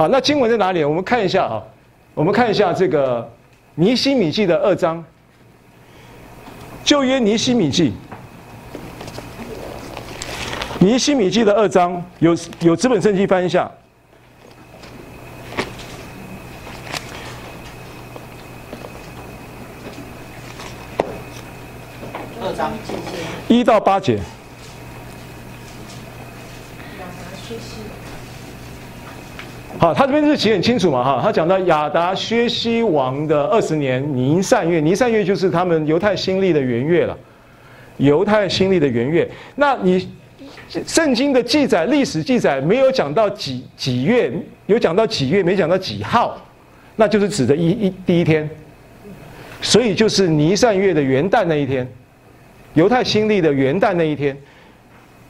好，那经文在哪里？我们看一下啊，我们看一下这个尼希米记的二章。旧约尼希米记，尼希米记的二章有有资本圣经翻一下。二章一到八节。好，他这边日期很清楚嘛，哈，他讲到亚达薛西王的二十年尼散月，尼散月就是他们犹太新历的元月了，犹太新历的元月。那你圣经的记载，历史记载没有讲到几几月，有讲到几月，没讲到几号，那就是指的一一第一天，所以就是尼散月的元旦那一天，犹太新历的元旦那一天，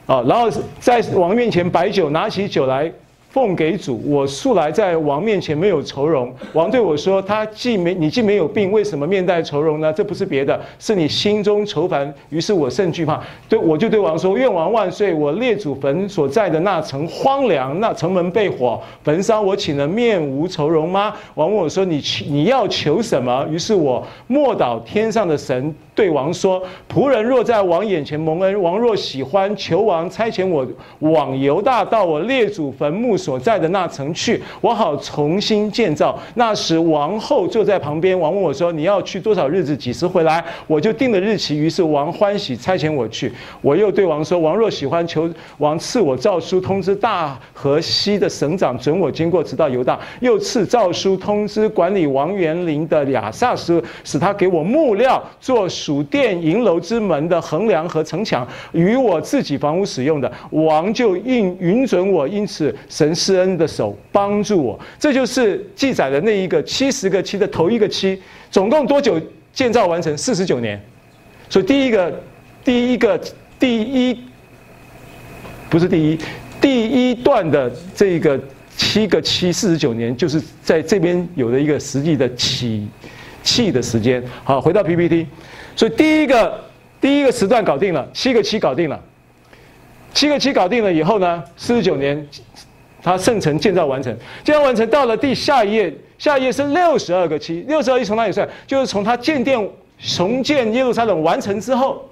啊，然后在王面前摆酒，拿起酒来。奉给主，我素来在王面前没有愁容。王对我说：“他既没你既没有病，为什么面带愁容呢？这不是别的，是你心中愁烦。”于是我甚惧怕。对，我就对王说：“愿王万岁！我列祖坟所在的那城荒凉，那城门被火焚烧，我岂能面无愁容吗？”王问我说：“你你要求什么？”于是我默祷天上的神。对王说：“仆人若在王眼前蒙恩，王若喜欢，求王差遣我往犹大，到我列祖坟墓所在的那城去，我好重新建造。那时王后坐在旁边。王问我说：‘你要去多少日子？几时回来？’我就定了日期。于是王欢喜差遣我去。我又对王说：‘王若喜欢，求王赐我诏书，通知大河西的省长，准我经过，直到犹大。又赐诏书，通知管理王园林的亚萨斯，使他给我木料做。”属殿营楼之门的横梁和城墙，与我自己房屋使用的，王就应允准我，因此神施恩的手帮助我。这就是记载的那一个七十个七的头一个七，总共多久建造完成？四十九年。所以第一个，第一个，第一，不是第一，第一段的这个七个七四十九年，就是在这边有的一个实际的起气的时间。好，回到 PPT。所以第一个第一个时段搞定了，七个七搞定了，七个七搞定了以后呢，四十九年，他圣城建造完成，建造完成到了第下一页，下一页是六十二个七，六十二页从哪里算？就是从他建殿重建耶路撒冷完成之后，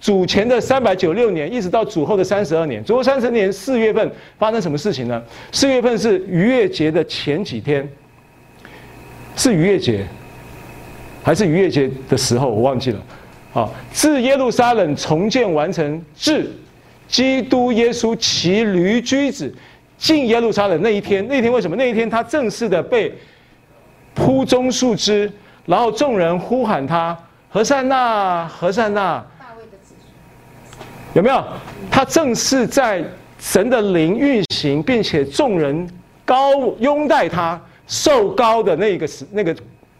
主前的三百九六年，一直到主后的三十二年，主后三十年四月份发生什么事情呢？四月份是逾越节的前几天，是逾越节。还是逾越节的时候，我忘记了。啊，自耶路撒冷重建完成，至基督耶稣骑驴驹子进耶路撒冷那一天，那一天为什么？那一天他正式的被铺棕树枝，然后众人呼喊他：和散那，和散那。有没有？他正式在神的灵运行，并且众人高拥戴他，受高的那个时那个。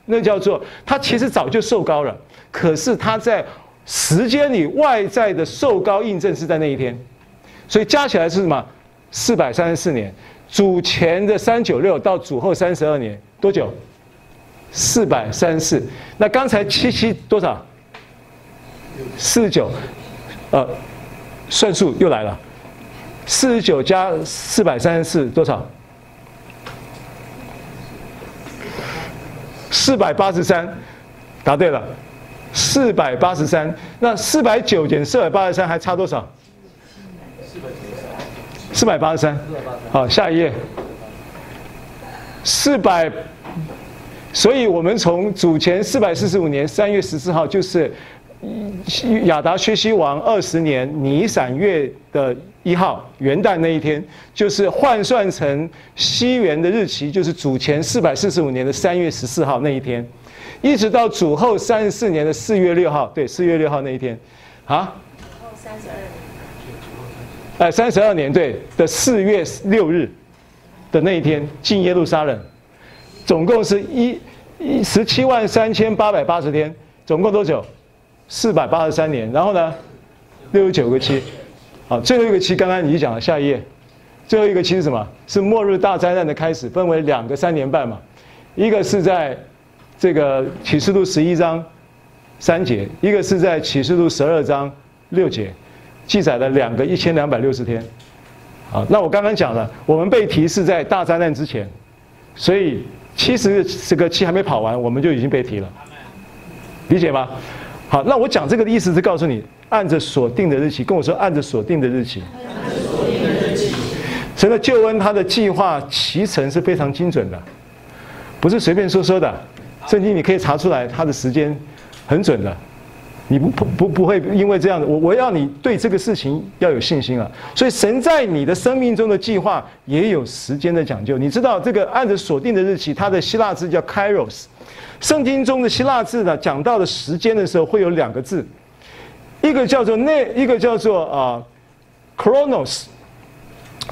那叫做他其实早就受高了，可是他在时间里外在的受高印证是在那一天，所以加起来是什么？四百三十四年，主前的三九六到主后三十二年，多久？四百三十四。那刚才七七多少？四十九，呃，算数又来了，四十九加四百三十四多少？四百八十三，答对了，四百八十三。那四百九减四百八十三还差多少？四百八十三。好，下一页。四百，所以我们从主前四百四十五年三月十四号，就是亚达薛西王二十年尼散月的一号元旦那一天，就是换算成西元的日期，就是主前四百四十五年的三月十四号那一天，一直到主后三十四年的四月六号，对，四月六号那一天，啊？后三十二年。哎，三十二年对的四月六日的那一天进耶路撒冷，总共是一一十七万三千八百八十天，总共多久？四百八十三年。然后呢，六十九个七。好，最后一个七刚刚你讲了，下一页，最后一个七是什么？是末日大灾难的开始，分为两个三年半嘛，一个是在这个启示录十一章三节，一个是在启示录十二章六节，记载了两个一千两百六十天。好，那我刚刚讲了，我们被提示在大灾难之前，所以七十这个期还没跑完，我们就已经被提了，理解吗？好，那我讲这个的意思是告诉你。按着锁定的日期，跟我说按着锁定的日期。按着所定的日期。神的救恩，他的计划期程是非常精准的，不是随便说说的。圣经你可以查出来，他的时间很准的。你不不不不会因为这样的，我我要你对这个事情要有信心啊。所以神在你的生命中的计划也有时间的讲究。你知道这个按着锁定的日期，它的希腊字叫 Kairos。圣经中的希腊字呢，讲到的时间的时候会有两个字。一个叫做那，一个叫做啊，Chronos，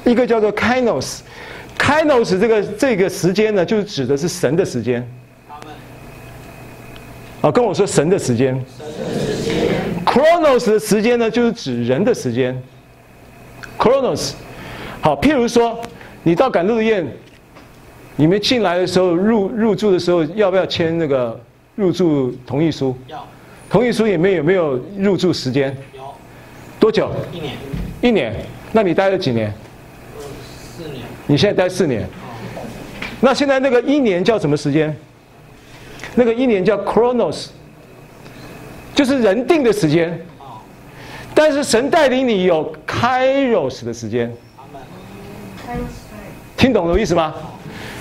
一个叫做 Kainos。Kainos 这个这个时间呢，就是指的是神的时间。啊，跟我说神的时间。Chronos 的时间呢，就是指人的时间。Chronos，好，譬如说，你到赶路的宴，你们进来的时候入入住的时候，要不要签那个入住同意书？要。同意书里面有没有入住时间？有。多久？一年。一年。那你待了几年？四年。你现在待四年。那现在那个一年叫什么时间？那个一年叫 Chronos，就是人定的时间。但是神带领你有 Kairos 的时间。听懂我的意思吗？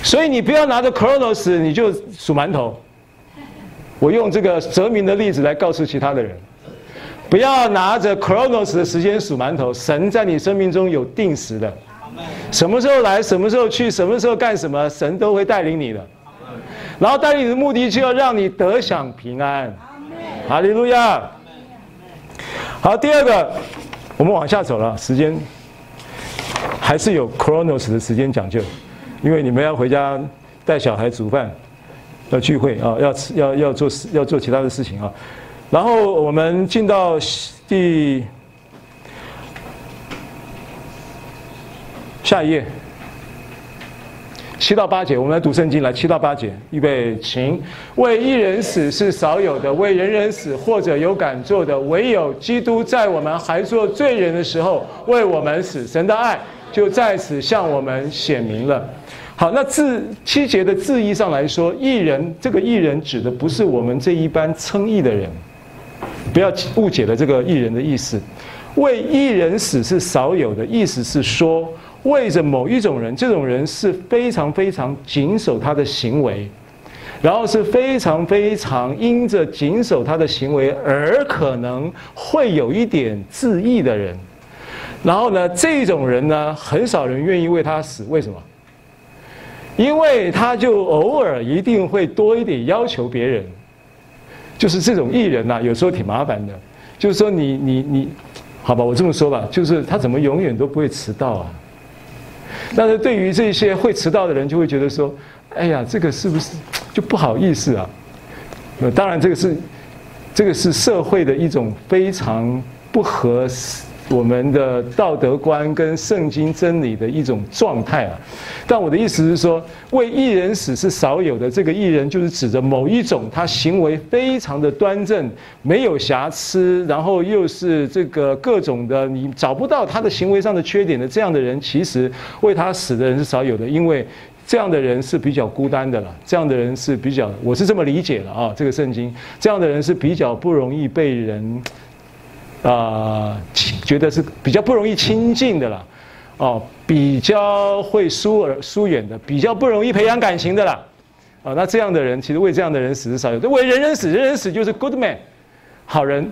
所以你不要拿着 Chronos，你就数馒头。我用这个泽民的例子来告诉其他的人，不要拿着 Chronos 的时间数馒头。神在你生命中有定时的，什么时候来，什么时候去，什么时候干什么，神都会带领你的。然后带领你的目的就要让你得享平安。哈利路亚。好，第二个，我们往下走了，时间还是有 Chronos 的时间讲究，因为你们要回家带小孩煮饭。要聚会啊，要吃，要要做事，要做其他的事情啊。然后我们进到第下一页，七到八节，我们来读圣经。来，七到八节，预备，请。为一人死是少有的，为人人死或者有敢做的，唯有基督在我们还做罪人的时候为我们死，神的爱就在此向我们显明了。好，那字七节的字义上来说，一人这个一人指的不是我们这一般称义的人，不要误解了这个一人的意思。为一人死是少有的，意思是说，为着某一种人，这种人是非常非常谨守他的行为，然后是非常非常因着谨守他的行为而可能会有一点自义的人。然后呢，这种人呢，很少人愿意为他死，为什么？因为他就偶尔一定会多一点要求别人，就是这种艺人呐，有时候挺麻烦的。就是说你你你，好吧，我这么说吧，就是他怎么永远都不会迟到啊？但是对于这些会迟到的人，就会觉得说，哎呀，这个是不是就不好意思啊？呃，当然这个是这个是社会的一种非常不合适。我们的道德观跟圣经真理的一种状态啊，但我的意思是说，为义人死是少有的。这个艺人就是指着某一种他行为非常的端正，没有瑕疵，然后又是这个各种的你找不到他的行为上的缺点的这样的人，其实为他死的人是少有的，因为这样的人是比较孤单的了。这样的人是比较，我是这么理解的啊，这个圣经这样的人是比较不容易被人。啊、呃，觉得是比较不容易亲近的啦，哦，比较会疏而疏远的，比较不容易培养感情的啦，啊、哦，那这样的人其实为这样的人死是少有，为人人死，人人死就是 good man，好人，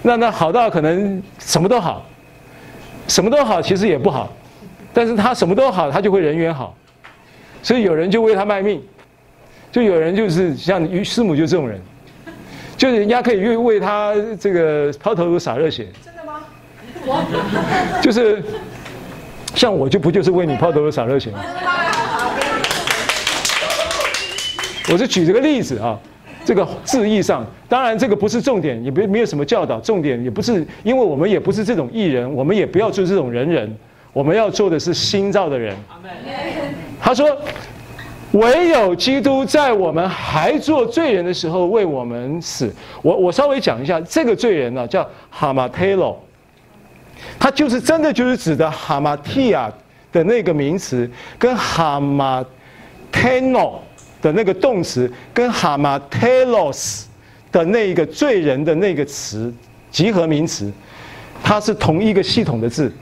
那那好到可能什么都好，什么都好其实也不好，但是他什么都好，他就会人缘好，所以有人就为他卖命，就有人就是像于师母就这种人。就是人家可以为为他这个抛头颅洒热血，真的吗？就是像我就不就是为你抛头颅洒热血吗？我是举这个例子啊，这个字义上，当然这个不是重点，也没没有什么教导，重点也不是，因为我们也不是这种艺人，我们也不要做这种人人，我们要做的是新造的人。他说。唯有基督在我们还做罪人的时候为我们死。我我稍微讲一下，这个罪人呢叫哈马特罗，他就是真的就是指的哈马提亚的那个名词，跟哈马特诺的那个动词，跟哈马特罗斯的那个罪人的那个词集合名词，它是同一个系统的字，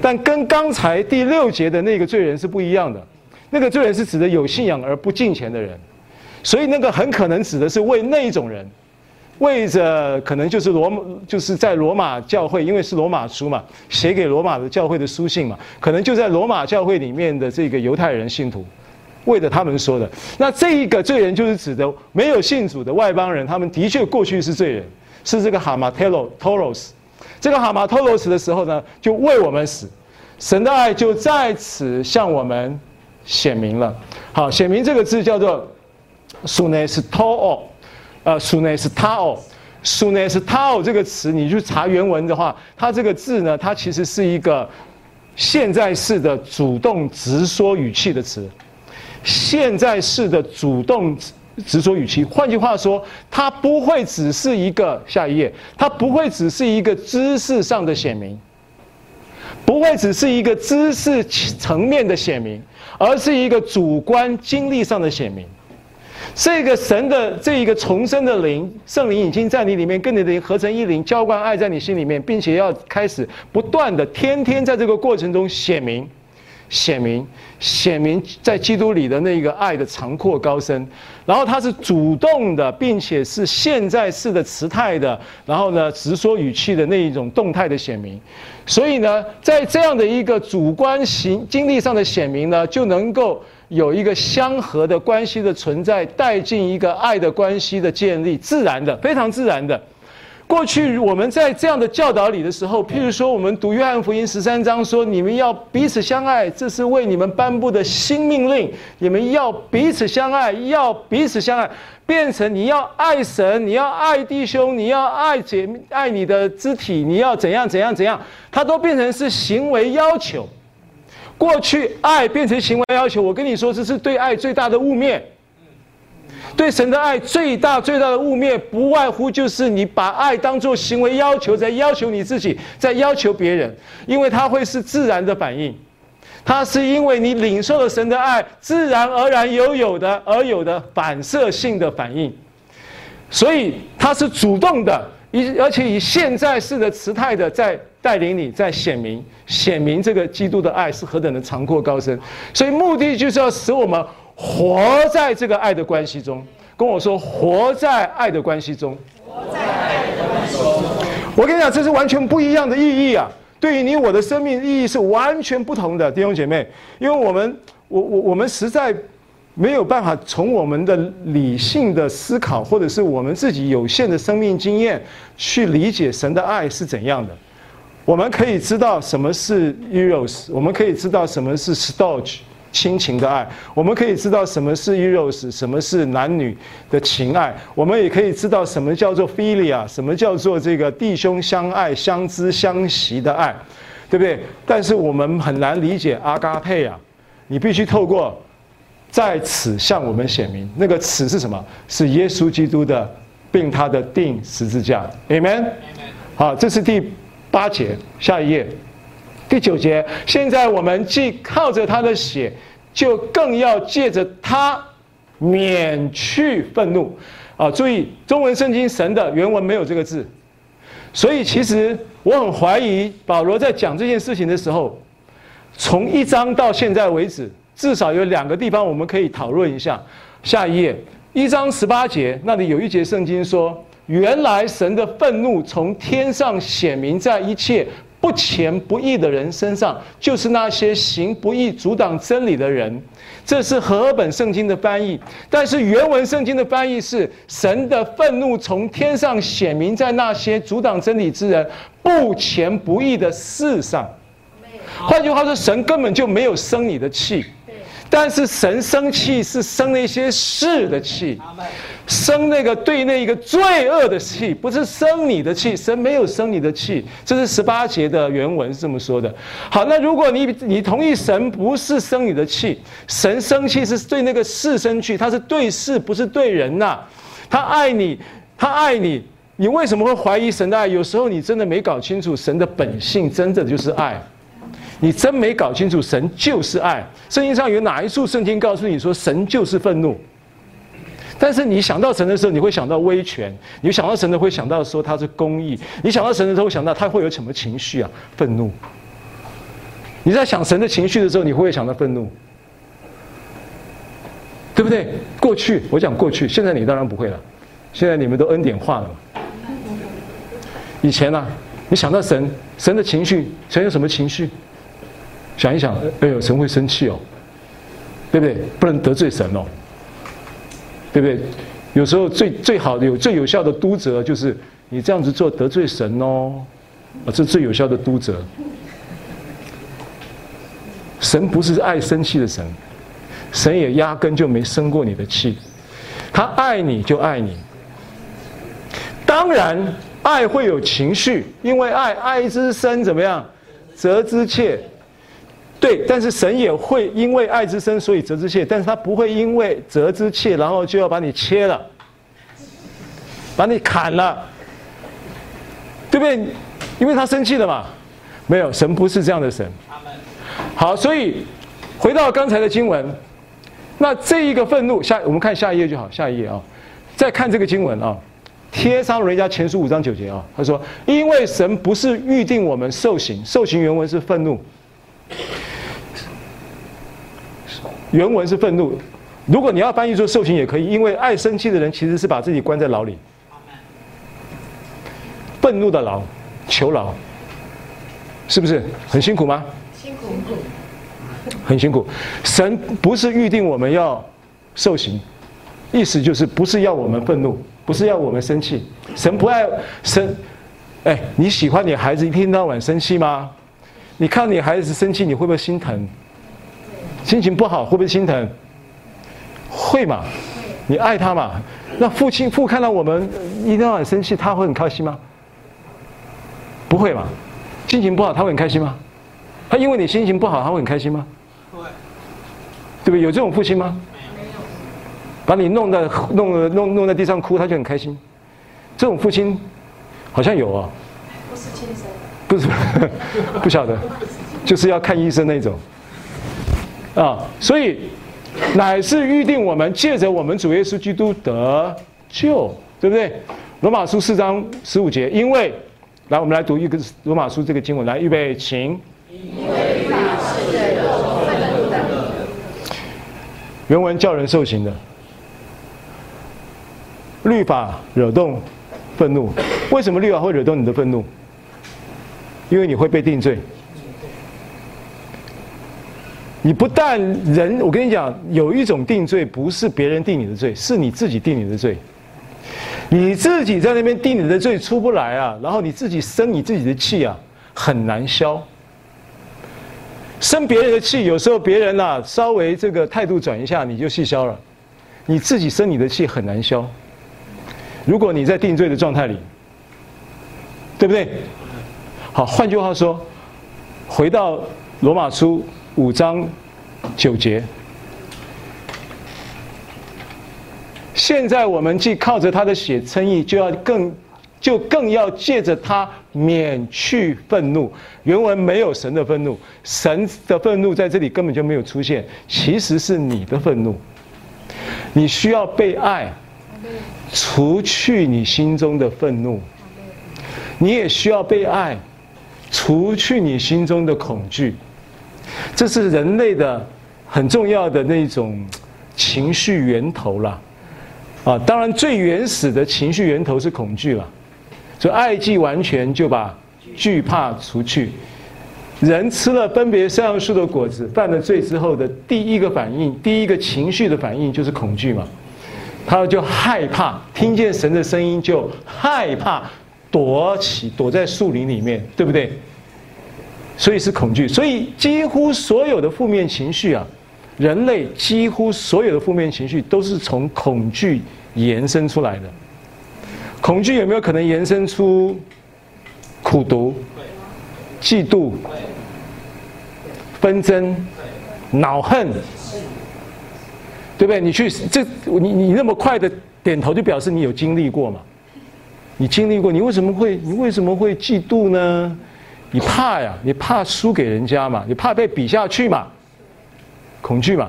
但跟刚才第六节的那个罪人是不一样的。那个罪人是指的有信仰而不敬虔的人，所以那个很可能指的是为那一种人，为着可能就是罗，就是在罗马教会，因为是罗马书嘛，写给罗马的教会的书信嘛，可能就在罗马教会里面的这个犹太人信徒，为着他们说的。那这一个罪人就是指的没有信主的外邦人，他们的确过去是罪人，是这个哈马特罗托罗斯，这个哈马托罗斯的时候呢，就为我们死，神的爱就在此向我们。显明了，好，显明这个字叫做 “sunestao”，呃，“sunestao”，“sunestao” 这个词，你去查原文的话，它这个字呢，它其实是一个现在式的主动直说语气的词，现在式的主动直说语气，换句话说，它不会只是一个下一页，它不会只是一个知识上的显明，不会只是一个知识层面的显明。而是一个主观经历上的显明，这个神的这一个重生的灵，圣灵已经在你里面跟你的灵合成一灵，浇灌爱在你心里面，并且要开始不断的天天在这个过程中显明。显明，显明在基督里的那个爱的长阔高深，然后它是主动的，并且是现在式的词态的，然后呢，直说语气的那一种动态的显明，所以呢，在这样的一个主观行经历上的显明呢，就能够有一个相合的关系的存在，带进一个爱的关系的建立，自然的，非常自然的。过去我们在这样的教导里的时候，譬如说，我们读约翰福音十三章说：“你们要彼此相爱，这是为你们颁布的新命令。你们要彼此相爱，要彼此相爱，变成你要爱神，你要爱弟兄，你要爱姐，爱你的肢体，你要怎样怎样怎样，它都变成是行为要求。过去爱变成行为要求，我跟你说，这是对爱最大的污蔑。”对神的爱最大最大的污蔑，不外乎就是你把爱当作行为要求，在要求你自己，在要求别人，因为它会是自然的反应，它是因为你领受了神的爱，自然而然有有的而有的反射性的反应，所以它是主动的，以而且以现在式的词态的在带领你，在显明显明这个基督的爱是何等的长阔高深，所以目的就是要使我们。活在这个爱的关系中，跟我说，活在爱的关系中。活在爱的关系中。我跟你讲，这是完全不一样的意义啊！对于你我的生命意义是完全不同的，弟兄姐妹。因为我们，我我我们实在没有办法从我们的理性的思考，或者是我们自己有限的生命经验去理解神的爱是怎样的。我们可以知道什么是 eros，我们可以知道什么是 storge。亲情的爱，我们可以知道什么是 eros，什么是男女的情爱，我们也可以知道什么叫做 philia，什么叫做这个弟兄相爱、相知相惜的爱，对不对？但是我们很难理解阿嘎佩啊，你必须透过在此向我们显明，那个此是什么？是耶稣基督的，并他的钉十字架，Amen。好，这是第八节，下一页。第九节，现在我们既靠着他的血，就更要借着他免去愤怒。啊，注意中文圣经神的原文没有这个字，所以其实我很怀疑保罗在讲这件事情的时候，从一章到现在为止，至少有两个地方我们可以讨论一下。下一页，一章十八节那里有一节圣经说，原来神的愤怒从天上显明在一切。不前不义的人身上，就是那些行不义、阻挡真理的人。这是和合本圣经的翻译，但是原文圣经的翻译是：神的愤怒从天上显明在那些阻挡真理之人、不前不义的事上。换句话说，神根本就没有生你的气，但是神生气是生那些事的气。生那个对那一个罪恶的气，不是生你的气，神没有生你的气，这是十八节的原文是这么说的。好，那如果你你同意神不是生你的气，神生气是对那个事生气，他是对事不是对人呐、他爱你，他爱你，你为什么会怀疑神的爱？有时候你真的没搞清楚神的本性，真的就是爱，你真没搞清楚神就是爱。圣经上有哪一处圣经告诉你说神就是愤怒？但是你想到神的时候，你会想到威权；你想到神的，会想到说他是公义；你想到神的时候，会想到他会有什么情绪啊？愤怒。你在想神的情绪的时候，你会不会想到愤怒？对不对？过去我讲过去，现在你当然不会了。现在你们都恩典化了。以前呢、啊，你想到神，神的情绪，神有什么情绪？想一想，哎呦，神会生气哦，对不对？不能得罪神哦。对不对？有时候最最好的有最有效的督责，就是你这样子做得罪神哦，啊，这最有效的督责。神不是爱生气的神，神也压根就没生过你的气，他爱你就爱你。当然，爱会有情绪，因为爱爱之深怎么样，责之切。对，但是神也会因为爱之深，所以责之切。但是他不会因为责之切，然后就要把你切了，把你砍了，对不对？因为他生气了嘛。没有，神不是这样的神。好，所以回到刚才的经文，那这一个愤怒，下我们看下一页就好，下一页啊，再看这个经文啊，《帖撒罗尼迦前书》五章九节啊，他说：“因为神不是预定我们受刑，受刑原文是愤怒。”原文是愤怒，如果你要翻译做受刑也可以，因为爱生气的人其实是把自己关在牢里，愤怒的牢，囚牢，是不是很辛苦吗？辛苦，很辛苦。神不是预定我们要受刑，意思就是不是要我们愤怒，不是要我们生气。神不爱生，哎，你喜欢你孩子一天到晚生气吗？你看你孩子生气，你会不会心疼？心情不好会不会心疼？会嘛？你爱他嘛？那父亲父看到我们一天到晚生气，他会很开心吗？不会嘛？心情不好他会很开心吗？他因为你心情不好他会很开心吗？会，对不对？有这种父亲吗？把你弄在弄弄弄，在地上哭，他就很开心。这种父亲好像有啊。不是亲生。不是，不晓得，就是要看医生那种。啊，所以乃是预定我们借着我们主耶稣基督得救，对不对？罗马书四章十五节，因为，来，我们来读一个罗马书这个经文，来，预备，请。因为法惹动愤怒的。原文叫人受刑的，律法惹动愤怒，为什么律法会惹动你的愤怒？因为你会被定罪。你不但人，我跟你讲，有一种定罪不是别人定你的罪，是你自己定你的罪。你自己在那边定你的罪出不来啊，然后你自己生你自己的气啊，很难消。生别人的气，有时候别人呐、稍微这个态度转一下，你就气消了。你自己生你的气很难消。如果你在定罪的状态里，对不对？好，换句话说，回到罗马书五章九节。现在我们既靠着他的血称义，就要更，就更要借着他免去愤怒。原文没有神的愤怒，神的愤怒在这里根本就没有出现，其实是你的愤怒。你需要被爱，除去你心中的愤怒。你也需要被爱，除去你心中的恐惧。这是人类的很重要的那种情绪源头了。啊，当然最原始的情绪源头是恐惧了，所以爱既完全，就把惧怕除去。人吃了分别善恶树的果子，犯了罪之后的第一个反应，第一个情绪的反应就是恐惧嘛，他就害怕，听见神的声音就害怕，躲起躲在树林里面，对不对？所以是恐惧，所以几乎所有的负面情绪啊。人类几乎所有的负面情绪都是从恐惧延伸出来的。恐惧有没有可能延伸出苦毒、嫉妒、纷争、恼恨？对不对？你去这，你你那么快的点头，就表示你有经历过嘛？你经历过，你为什么会你为什么会嫉妒呢？你怕呀，你怕输给人家嘛？你怕被比下去嘛？恐惧嘛，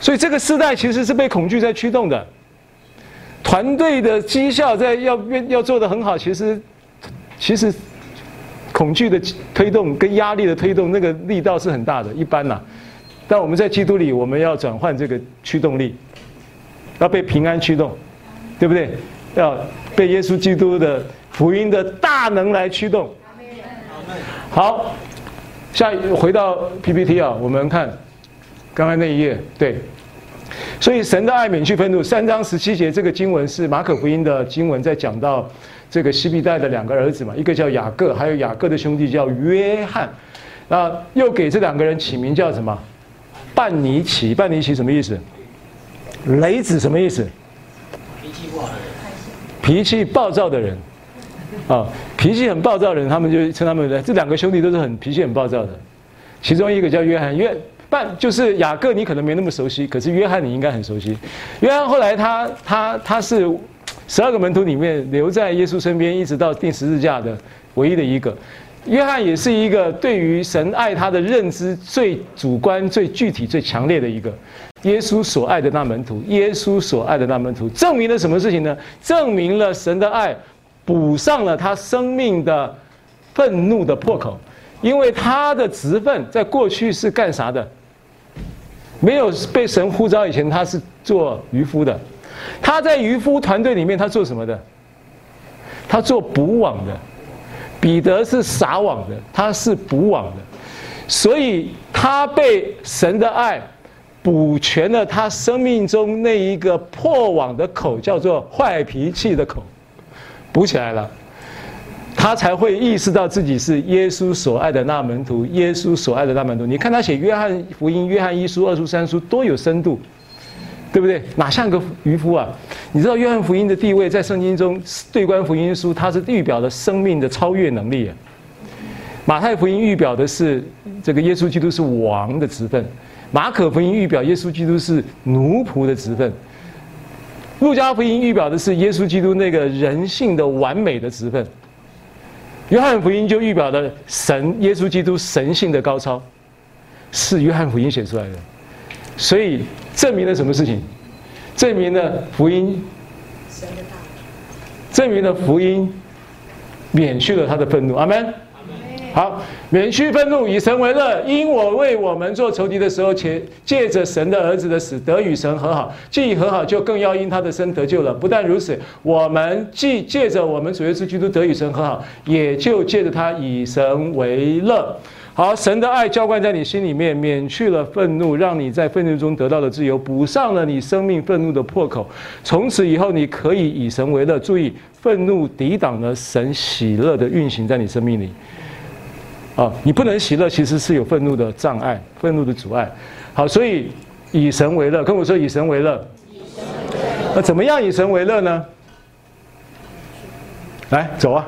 所以这个时代其实是被恐惧在驱动的。团队的绩效在要要做得很好，其实其实恐惧的推动跟压力的推动，那个力道是很大的。一般呐，但我们在基督里，我们要转换这个驱动力，要被平安驱动，对不对？要被耶稣基督的福音的大能来驱动。好。下一回到 PPT 啊，我们看刚才那一页，对，所以神的爱免去愤怒。三章十七节这个经文是马可福音的经文，在讲到这个西庇太的两个儿子嘛，一个叫雅各，还有雅各的兄弟叫约翰，那又给这两个人起名叫什么？半尼奇，半尼奇什么意思？雷子什么意思？脾气，暴躁的人。啊，脾气很暴躁的人，他们就称他们的这两个兄弟都是很脾气很暴躁的。其中一个叫约翰，约半就是雅各，你可能没那么熟悉，可是约翰你应该很熟悉。约翰后来他他他是十二个门徒里面留在耶稣身边，一直到钉十字架的唯一的一个。约翰也是一个对于神爱他的认知最主观、最具体、最强烈的一个。耶稣所爱的那门徒，耶稣所爱的那门徒，证明了什么事情呢？证明了神的爱。补上了他生命的愤怒的破口，因为他的职分在过去是干啥的？没有被神呼召以前，他是做渔夫的。他在渔夫团队里面，他做什么的？他做补网的。彼得是撒网的，他是补网的。所以他被神的爱补全了他生命中那一个破网的口，叫做坏脾气的口。补起来了，他才会意识到自己是耶稣所爱的那门徒。耶稣所爱的那门徒，你看他写约翰福音、约翰一书、二书、三书多有深度，对不对？哪像个渔夫啊？你知道约翰福音的地位在圣经中对观福音书，它是预表了生命的超越能力。马太福音预表的是这个耶稣基督是王的职分，马可福音预表耶稣基督是奴仆的职分。路加福音预表的是耶稣基督那个人性的完美的职分，约翰福音就预表了神耶稣基督神性的高超，是约翰福音写出来的，所以证明了什么事情？证明了福音，证明了福音免去了他的愤怒，阿门。好，免去愤怒，以神为乐。因我为我们做仇敌的时候，且借着神的儿子的死得与神和好。既已和好，就更要因他的生得救了。不但如此，我们既借着我们主耶稣基督得与神和好，也就借着他以神为乐。好，神的爱浇灌在你心里面，免去了愤怒，让你在愤怒中得到了自由，补上了你生命愤怒的破口。从此以后，你可以以神为乐。注意，愤怒抵挡了神喜乐的运行在你生命里。啊，你不能喜乐，其实是有愤怒的障碍，愤怒的阻碍。好，所以以神为乐，跟我说以神为乐。那怎么样以神为乐呢？来，走啊！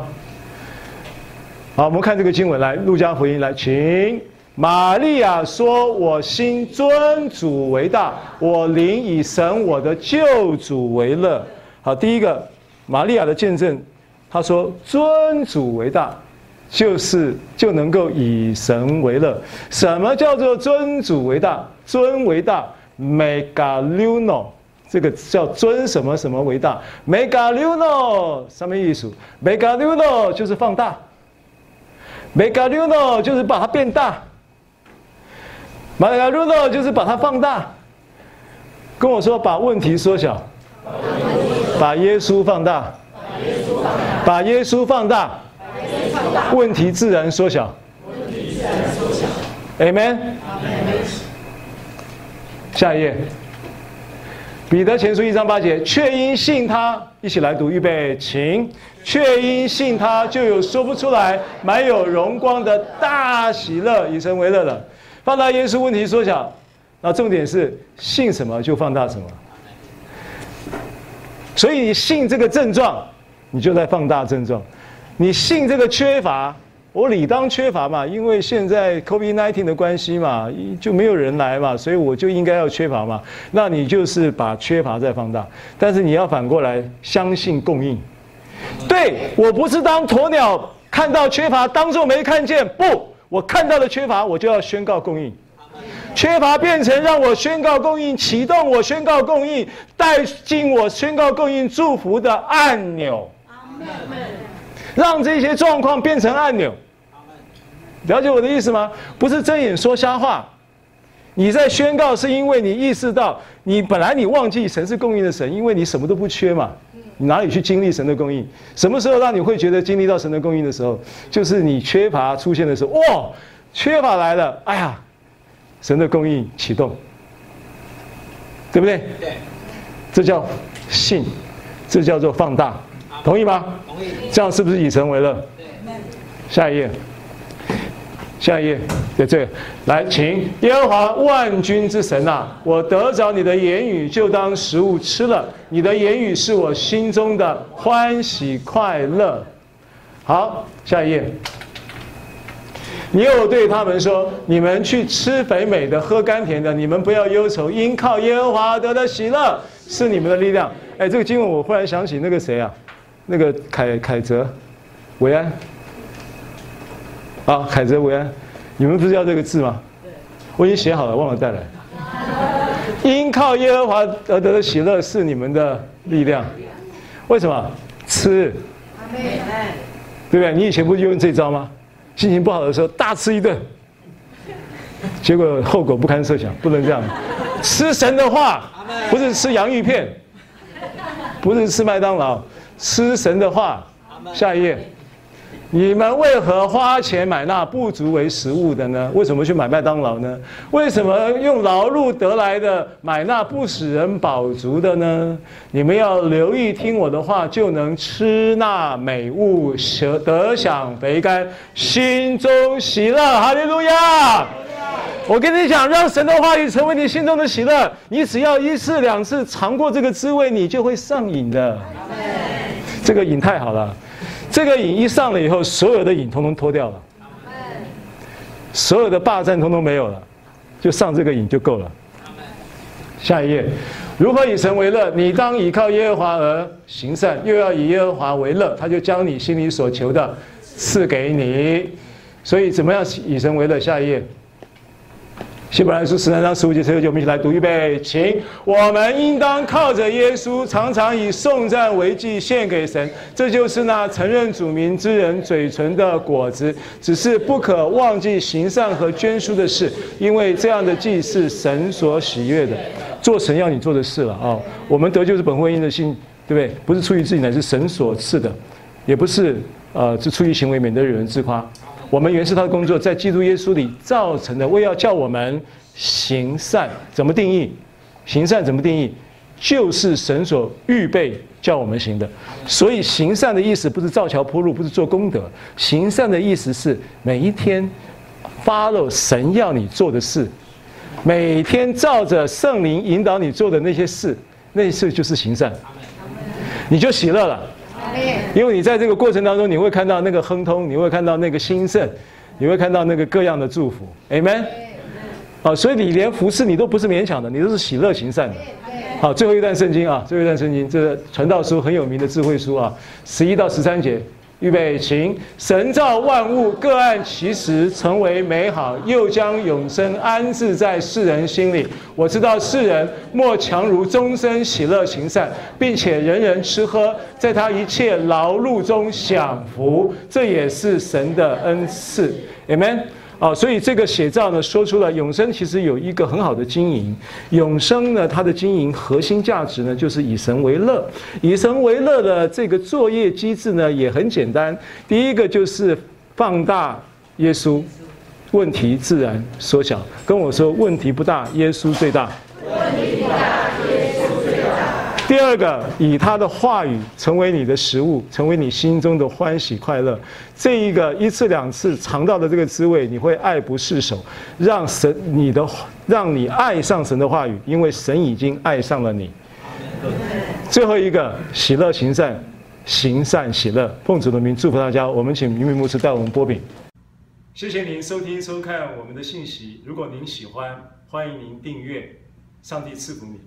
好，我们看这个经文，来，路加福音，来，请。玛利亚说：“我心尊主为大，我灵以神我的救主为乐。”好，第一个，玛利亚的见证，她说：“尊主为大，就是就能够以神为乐。什么叫做尊主为大？尊为大，megaluno，这个叫尊什么什么为大？megaluno 什么意思？megaluno 就是放大，megaluno 就是把它变大。”，megaluno 就是把它放大，跟我说把问题缩小，把耶稣放大，把耶稣放大，问题自然缩小。Amen。下一页，彼得前书一章八节，却因信他，一起来读，预备，请。却因信他，就有说不出来、满有荣光的大喜乐，以神为乐了。放大耶稣问题缩小，那重点是信什么就放大什么。所以你信这个症状，你就在放大症状；你信这个缺乏，我理当缺乏嘛，因为现在 COVID-19 的关系嘛，就没有人来嘛，所以我就应该要缺乏嘛。那你就是把缺乏再放大，但是你要反过来相信供应。对，我不是当鸵鸟看到缺乏当做没看见，不。我看到的缺乏，我就要宣告供应；缺乏变成让我宣告供应，启动我宣告供应，带进我宣告供应祝福的按钮。让这些状况变成按钮。了解我的意思吗？不是睁眼说瞎话。你在宣告，是因为你意识到，你本来你忘记神是供应的神，因为你什么都不缺嘛。你哪里去经历神的供应？什么时候让你会觉得经历到神的供应的时候？就是你缺乏出现的时候。哇，缺乏来了！哎呀，神的供应启动，对不对？对。这叫信，这叫做放大，同意吗？同意。这样是不是以成为乐？对。下一页。下一页，在这来，请耶和华万军之神呐、啊，我得着你的言语，就当食物吃了。你的言语是我心中的欢喜快乐。好，下一页。你又对他们说：你们去吃肥美的，喝甘甜的，你们不要忧愁，因靠耶和华得的喜乐是你们的力量。哎，这个经文我忽然想起那个谁啊，那个凯凯泽，维安。啊，凯泽维安，你们不是要这个字吗？我已经写好了，忘了带来。因靠耶和华而得的喜乐是你们的力量。为什么？吃。对不对？你以前不是用这招吗？心情不好的时候大吃一顿，结果后果不堪设想，不能这样。吃神的话，不是吃洋芋片，不是吃麦当劳，吃神的话。下一页。你们为何花钱买那不足为食物的呢？为什么去买麦当劳呢？为什么用劳碌得来的买那不使人饱足的呢？你们要留意听我的话，就能吃那美物，得享肥甘，心中喜乐。哈利路亚！我跟你讲，让神的话语成为你心中的喜乐。你只要一次两次尝过这个滋味，你就会上瘾的。这个瘾太好了。这个瘾一上了以后，所有的瘾通通脱掉了，所有的霸占通通没有了，就上这个瘾就够了。下一页，如何以神为乐？你当倚靠耶和华而行善，又要以耶和华为乐，他就将你心里所求的赐给你。所以怎么样以神为乐？下一页。希伯来书十三章十五节十六节，我们一起来读预备，请我们应当靠着耶稣，常常以颂赞为祭献给神，这就是那承认主名之人嘴唇的果子。只是不可忘记行善和捐输的事，因为这样的祭是神所喜悦的。做神要你做的事了啊！我们得救是本乎恩的信，对不对？不是出于自己，乃是神所赐的，也不是呃，是出于行为，免得有人自夸。我们原是他的工作，在基督耶稣里造成的，为要叫我们行善。怎么定义？行善怎么定义？就是神所预备叫我们行的。所以行善的意思不是造桥铺路，不是做功德。行善的意思是每一天 follow 神要你做的事，每天照着圣灵引导你做的那些事，那些事就是行善，你就喜乐了。因为你在这个过程当中，你会看到那个亨通，你会看到那个兴盛，你会看到那个各样的祝福，Amen。啊，所以你连服侍你都不是勉强的，你都是喜乐行善的。好，最后一段圣经啊，最后一段圣经，这个传道书很有名的智慧书啊，十一到十三节，预备，请。神造万物，各按其时成为美好，又将永生安置在世人心里。我知道世人莫强如终身喜乐行善，并且人人吃喝，在他一切劳碌中享福，这也是神的恩赐。Amen。啊，所以这个写照呢，说出了永生其实有一个很好的经营。永生呢，它的经营核心价值呢，就是以神为乐。以神为乐的这个作业机制呢，也很简单。第一个就是放大耶稣，问题自然缩小。跟我说，问题不大，耶稣最大。问题不大。第二个，以他的话语成为你的食物，成为你心中的欢喜快乐。这一个一次两次尝到的这个滋味，你会爱不释手，让神你的让你爱上神的话语，因为神已经爱上了你。最后一个，喜乐行善，行善喜乐。奉主的名祝福大家。我们请明明牧师带我们擘饼。谢谢您收听收看我们的信息。如果您喜欢，欢迎您订阅。上帝赐福你。